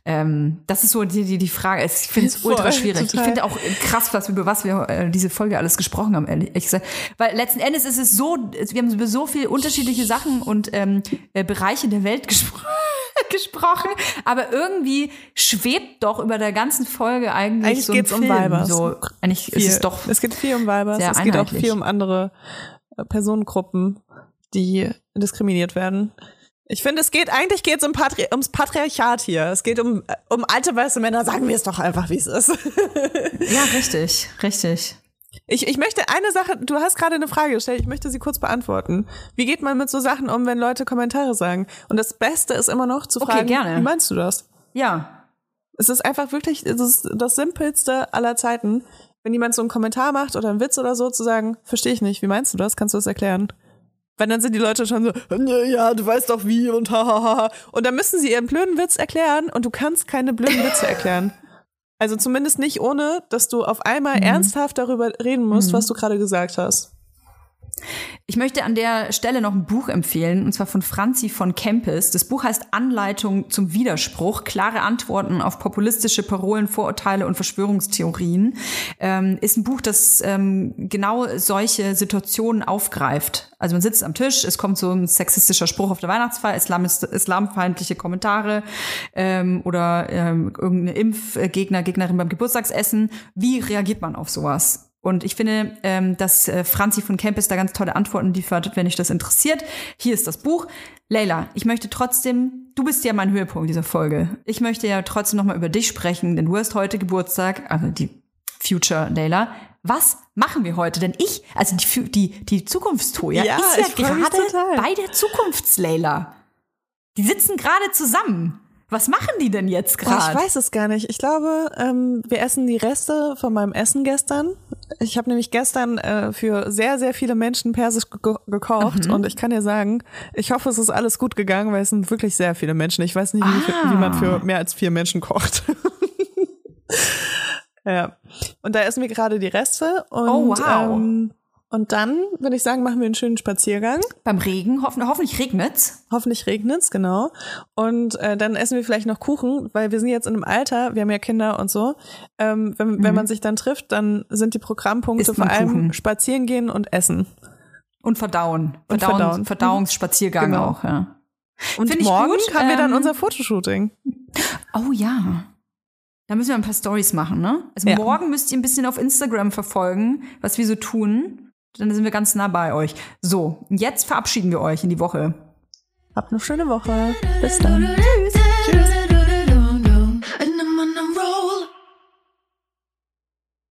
Ähm, das ist so die, die, die Frage. Ich finde es ultra schwierig. Ich total. finde auch krass, was, über was wir äh, diese Folge alles gesprochen haben, ehrlich gesagt. Weil letzten Endes ist es so, wir haben über so viele unterschiedliche Sachen und ähm, äh, Bereiche der Welt gespro gesprochen, aber irgendwie schwebt doch über der ganzen Folge eigentlich, Eigentlich so geht's um. Weibers. So, eigentlich ist Viel. es doch Es geht viel um Weibers, es geht auch viel um andere äh, Personengruppen, die diskriminiert werden. Ich finde, es geht, eigentlich geht es um Patri ums Patriarchat hier. Es geht um, äh, um alte weiße Männer, sagen wir es doch einfach, wie es ist. Ja, richtig, richtig. Ich, ich möchte eine Sache, du hast gerade eine Frage gestellt, ich möchte sie kurz beantworten. Wie geht man mit so Sachen um, wenn Leute Kommentare sagen? Und das Beste ist immer noch zu Okay, fragen, gerne. wie meinst du das? Ja. Es ist einfach wirklich, es ist das Simpelste aller Zeiten, wenn jemand so einen Kommentar macht oder einen Witz oder so, zu sagen, verstehe ich nicht, wie meinst du das? Kannst du das erklären? Weil dann sind die Leute schon so, "Nee, ja, du weißt doch wie und hahaha. Und dann müssen sie ihren blöden Witz erklären und du kannst keine blöden Witze erklären. Also zumindest nicht ohne, dass du auf einmal ernsthaft darüber reden musst, was du gerade gesagt hast. Ich möchte an der Stelle noch ein Buch empfehlen, und zwar von Franzi von Kempis. Das Buch heißt Anleitung zum Widerspruch, klare Antworten auf populistische Parolen, Vorurteile und Verschwörungstheorien. Ähm, ist ein Buch, das ähm, genau solche Situationen aufgreift. Also man sitzt am Tisch, es kommt so ein sexistischer Spruch auf der Weihnachtsfeier, Islamist, islamfeindliche Kommentare ähm, oder ähm, irgendeine Impfgegner, Gegnerin beim Geburtstagsessen. Wie reagiert man auf sowas? Und ich finde, ähm, dass äh, Franzi von Kempis da ganz tolle Antworten liefert, wenn dich das interessiert. Hier ist das Buch. Leila, ich möchte trotzdem, du bist ja mein Höhepunkt dieser Folge. Ich möchte ja trotzdem nochmal über dich sprechen, denn du hast heute Geburtstag, also die Future Leila. Was machen wir heute? Denn ich, also die, die, die Zukunftstoja Ja, ist ich ja gerade bei der Zukunftsleila. Die sitzen gerade zusammen. Was machen die denn jetzt Boah, ich gerade? weiß es gar nicht. Ich glaube, ähm, wir essen die Reste von meinem Essen gestern. Ich habe nämlich gestern äh, für sehr, sehr viele Menschen persisch ge gekocht und ich kann dir sagen, ich hoffe, es ist alles gut gegangen, weil es sind wirklich sehr viele Menschen. Ich weiß nicht, wie, Ah. wie man für mehr als vier Menschen kocht. ja. Und da essen wir gerade die Reste und Oh, wow. ähm, und dann würde ich sagen, machen wir einen schönen Spaziergang. Beim Regen, hoffen, hoffentlich regnet's. Hoffentlich regnet's, genau. Und äh, dann essen wir vielleicht noch Kuchen, weil wir sind jetzt in einem Alter, wir haben ja Kinder und so. Ähm, wenn, wenn man sich dann trifft, dann sind die Programmpunkte vor allem Kuchen. spazieren gehen und essen. Und verdauen. Und Verdauen, verdauen. Verdauungsspaziergang Genau. auch, ja. Und Find ich morgen gut, haben wir dann ähm, unser Fotoshooting. Oh ja. Da müssen wir ein paar Stories machen, ne? Also Ja. morgen müsst ihr ein bisschen auf Instagram verfolgen, was wir so tun. Dann sind wir ganz nah bei euch. So, jetzt verabschieden wir euch in die Woche. Habt eine schöne Woche. Bis dann.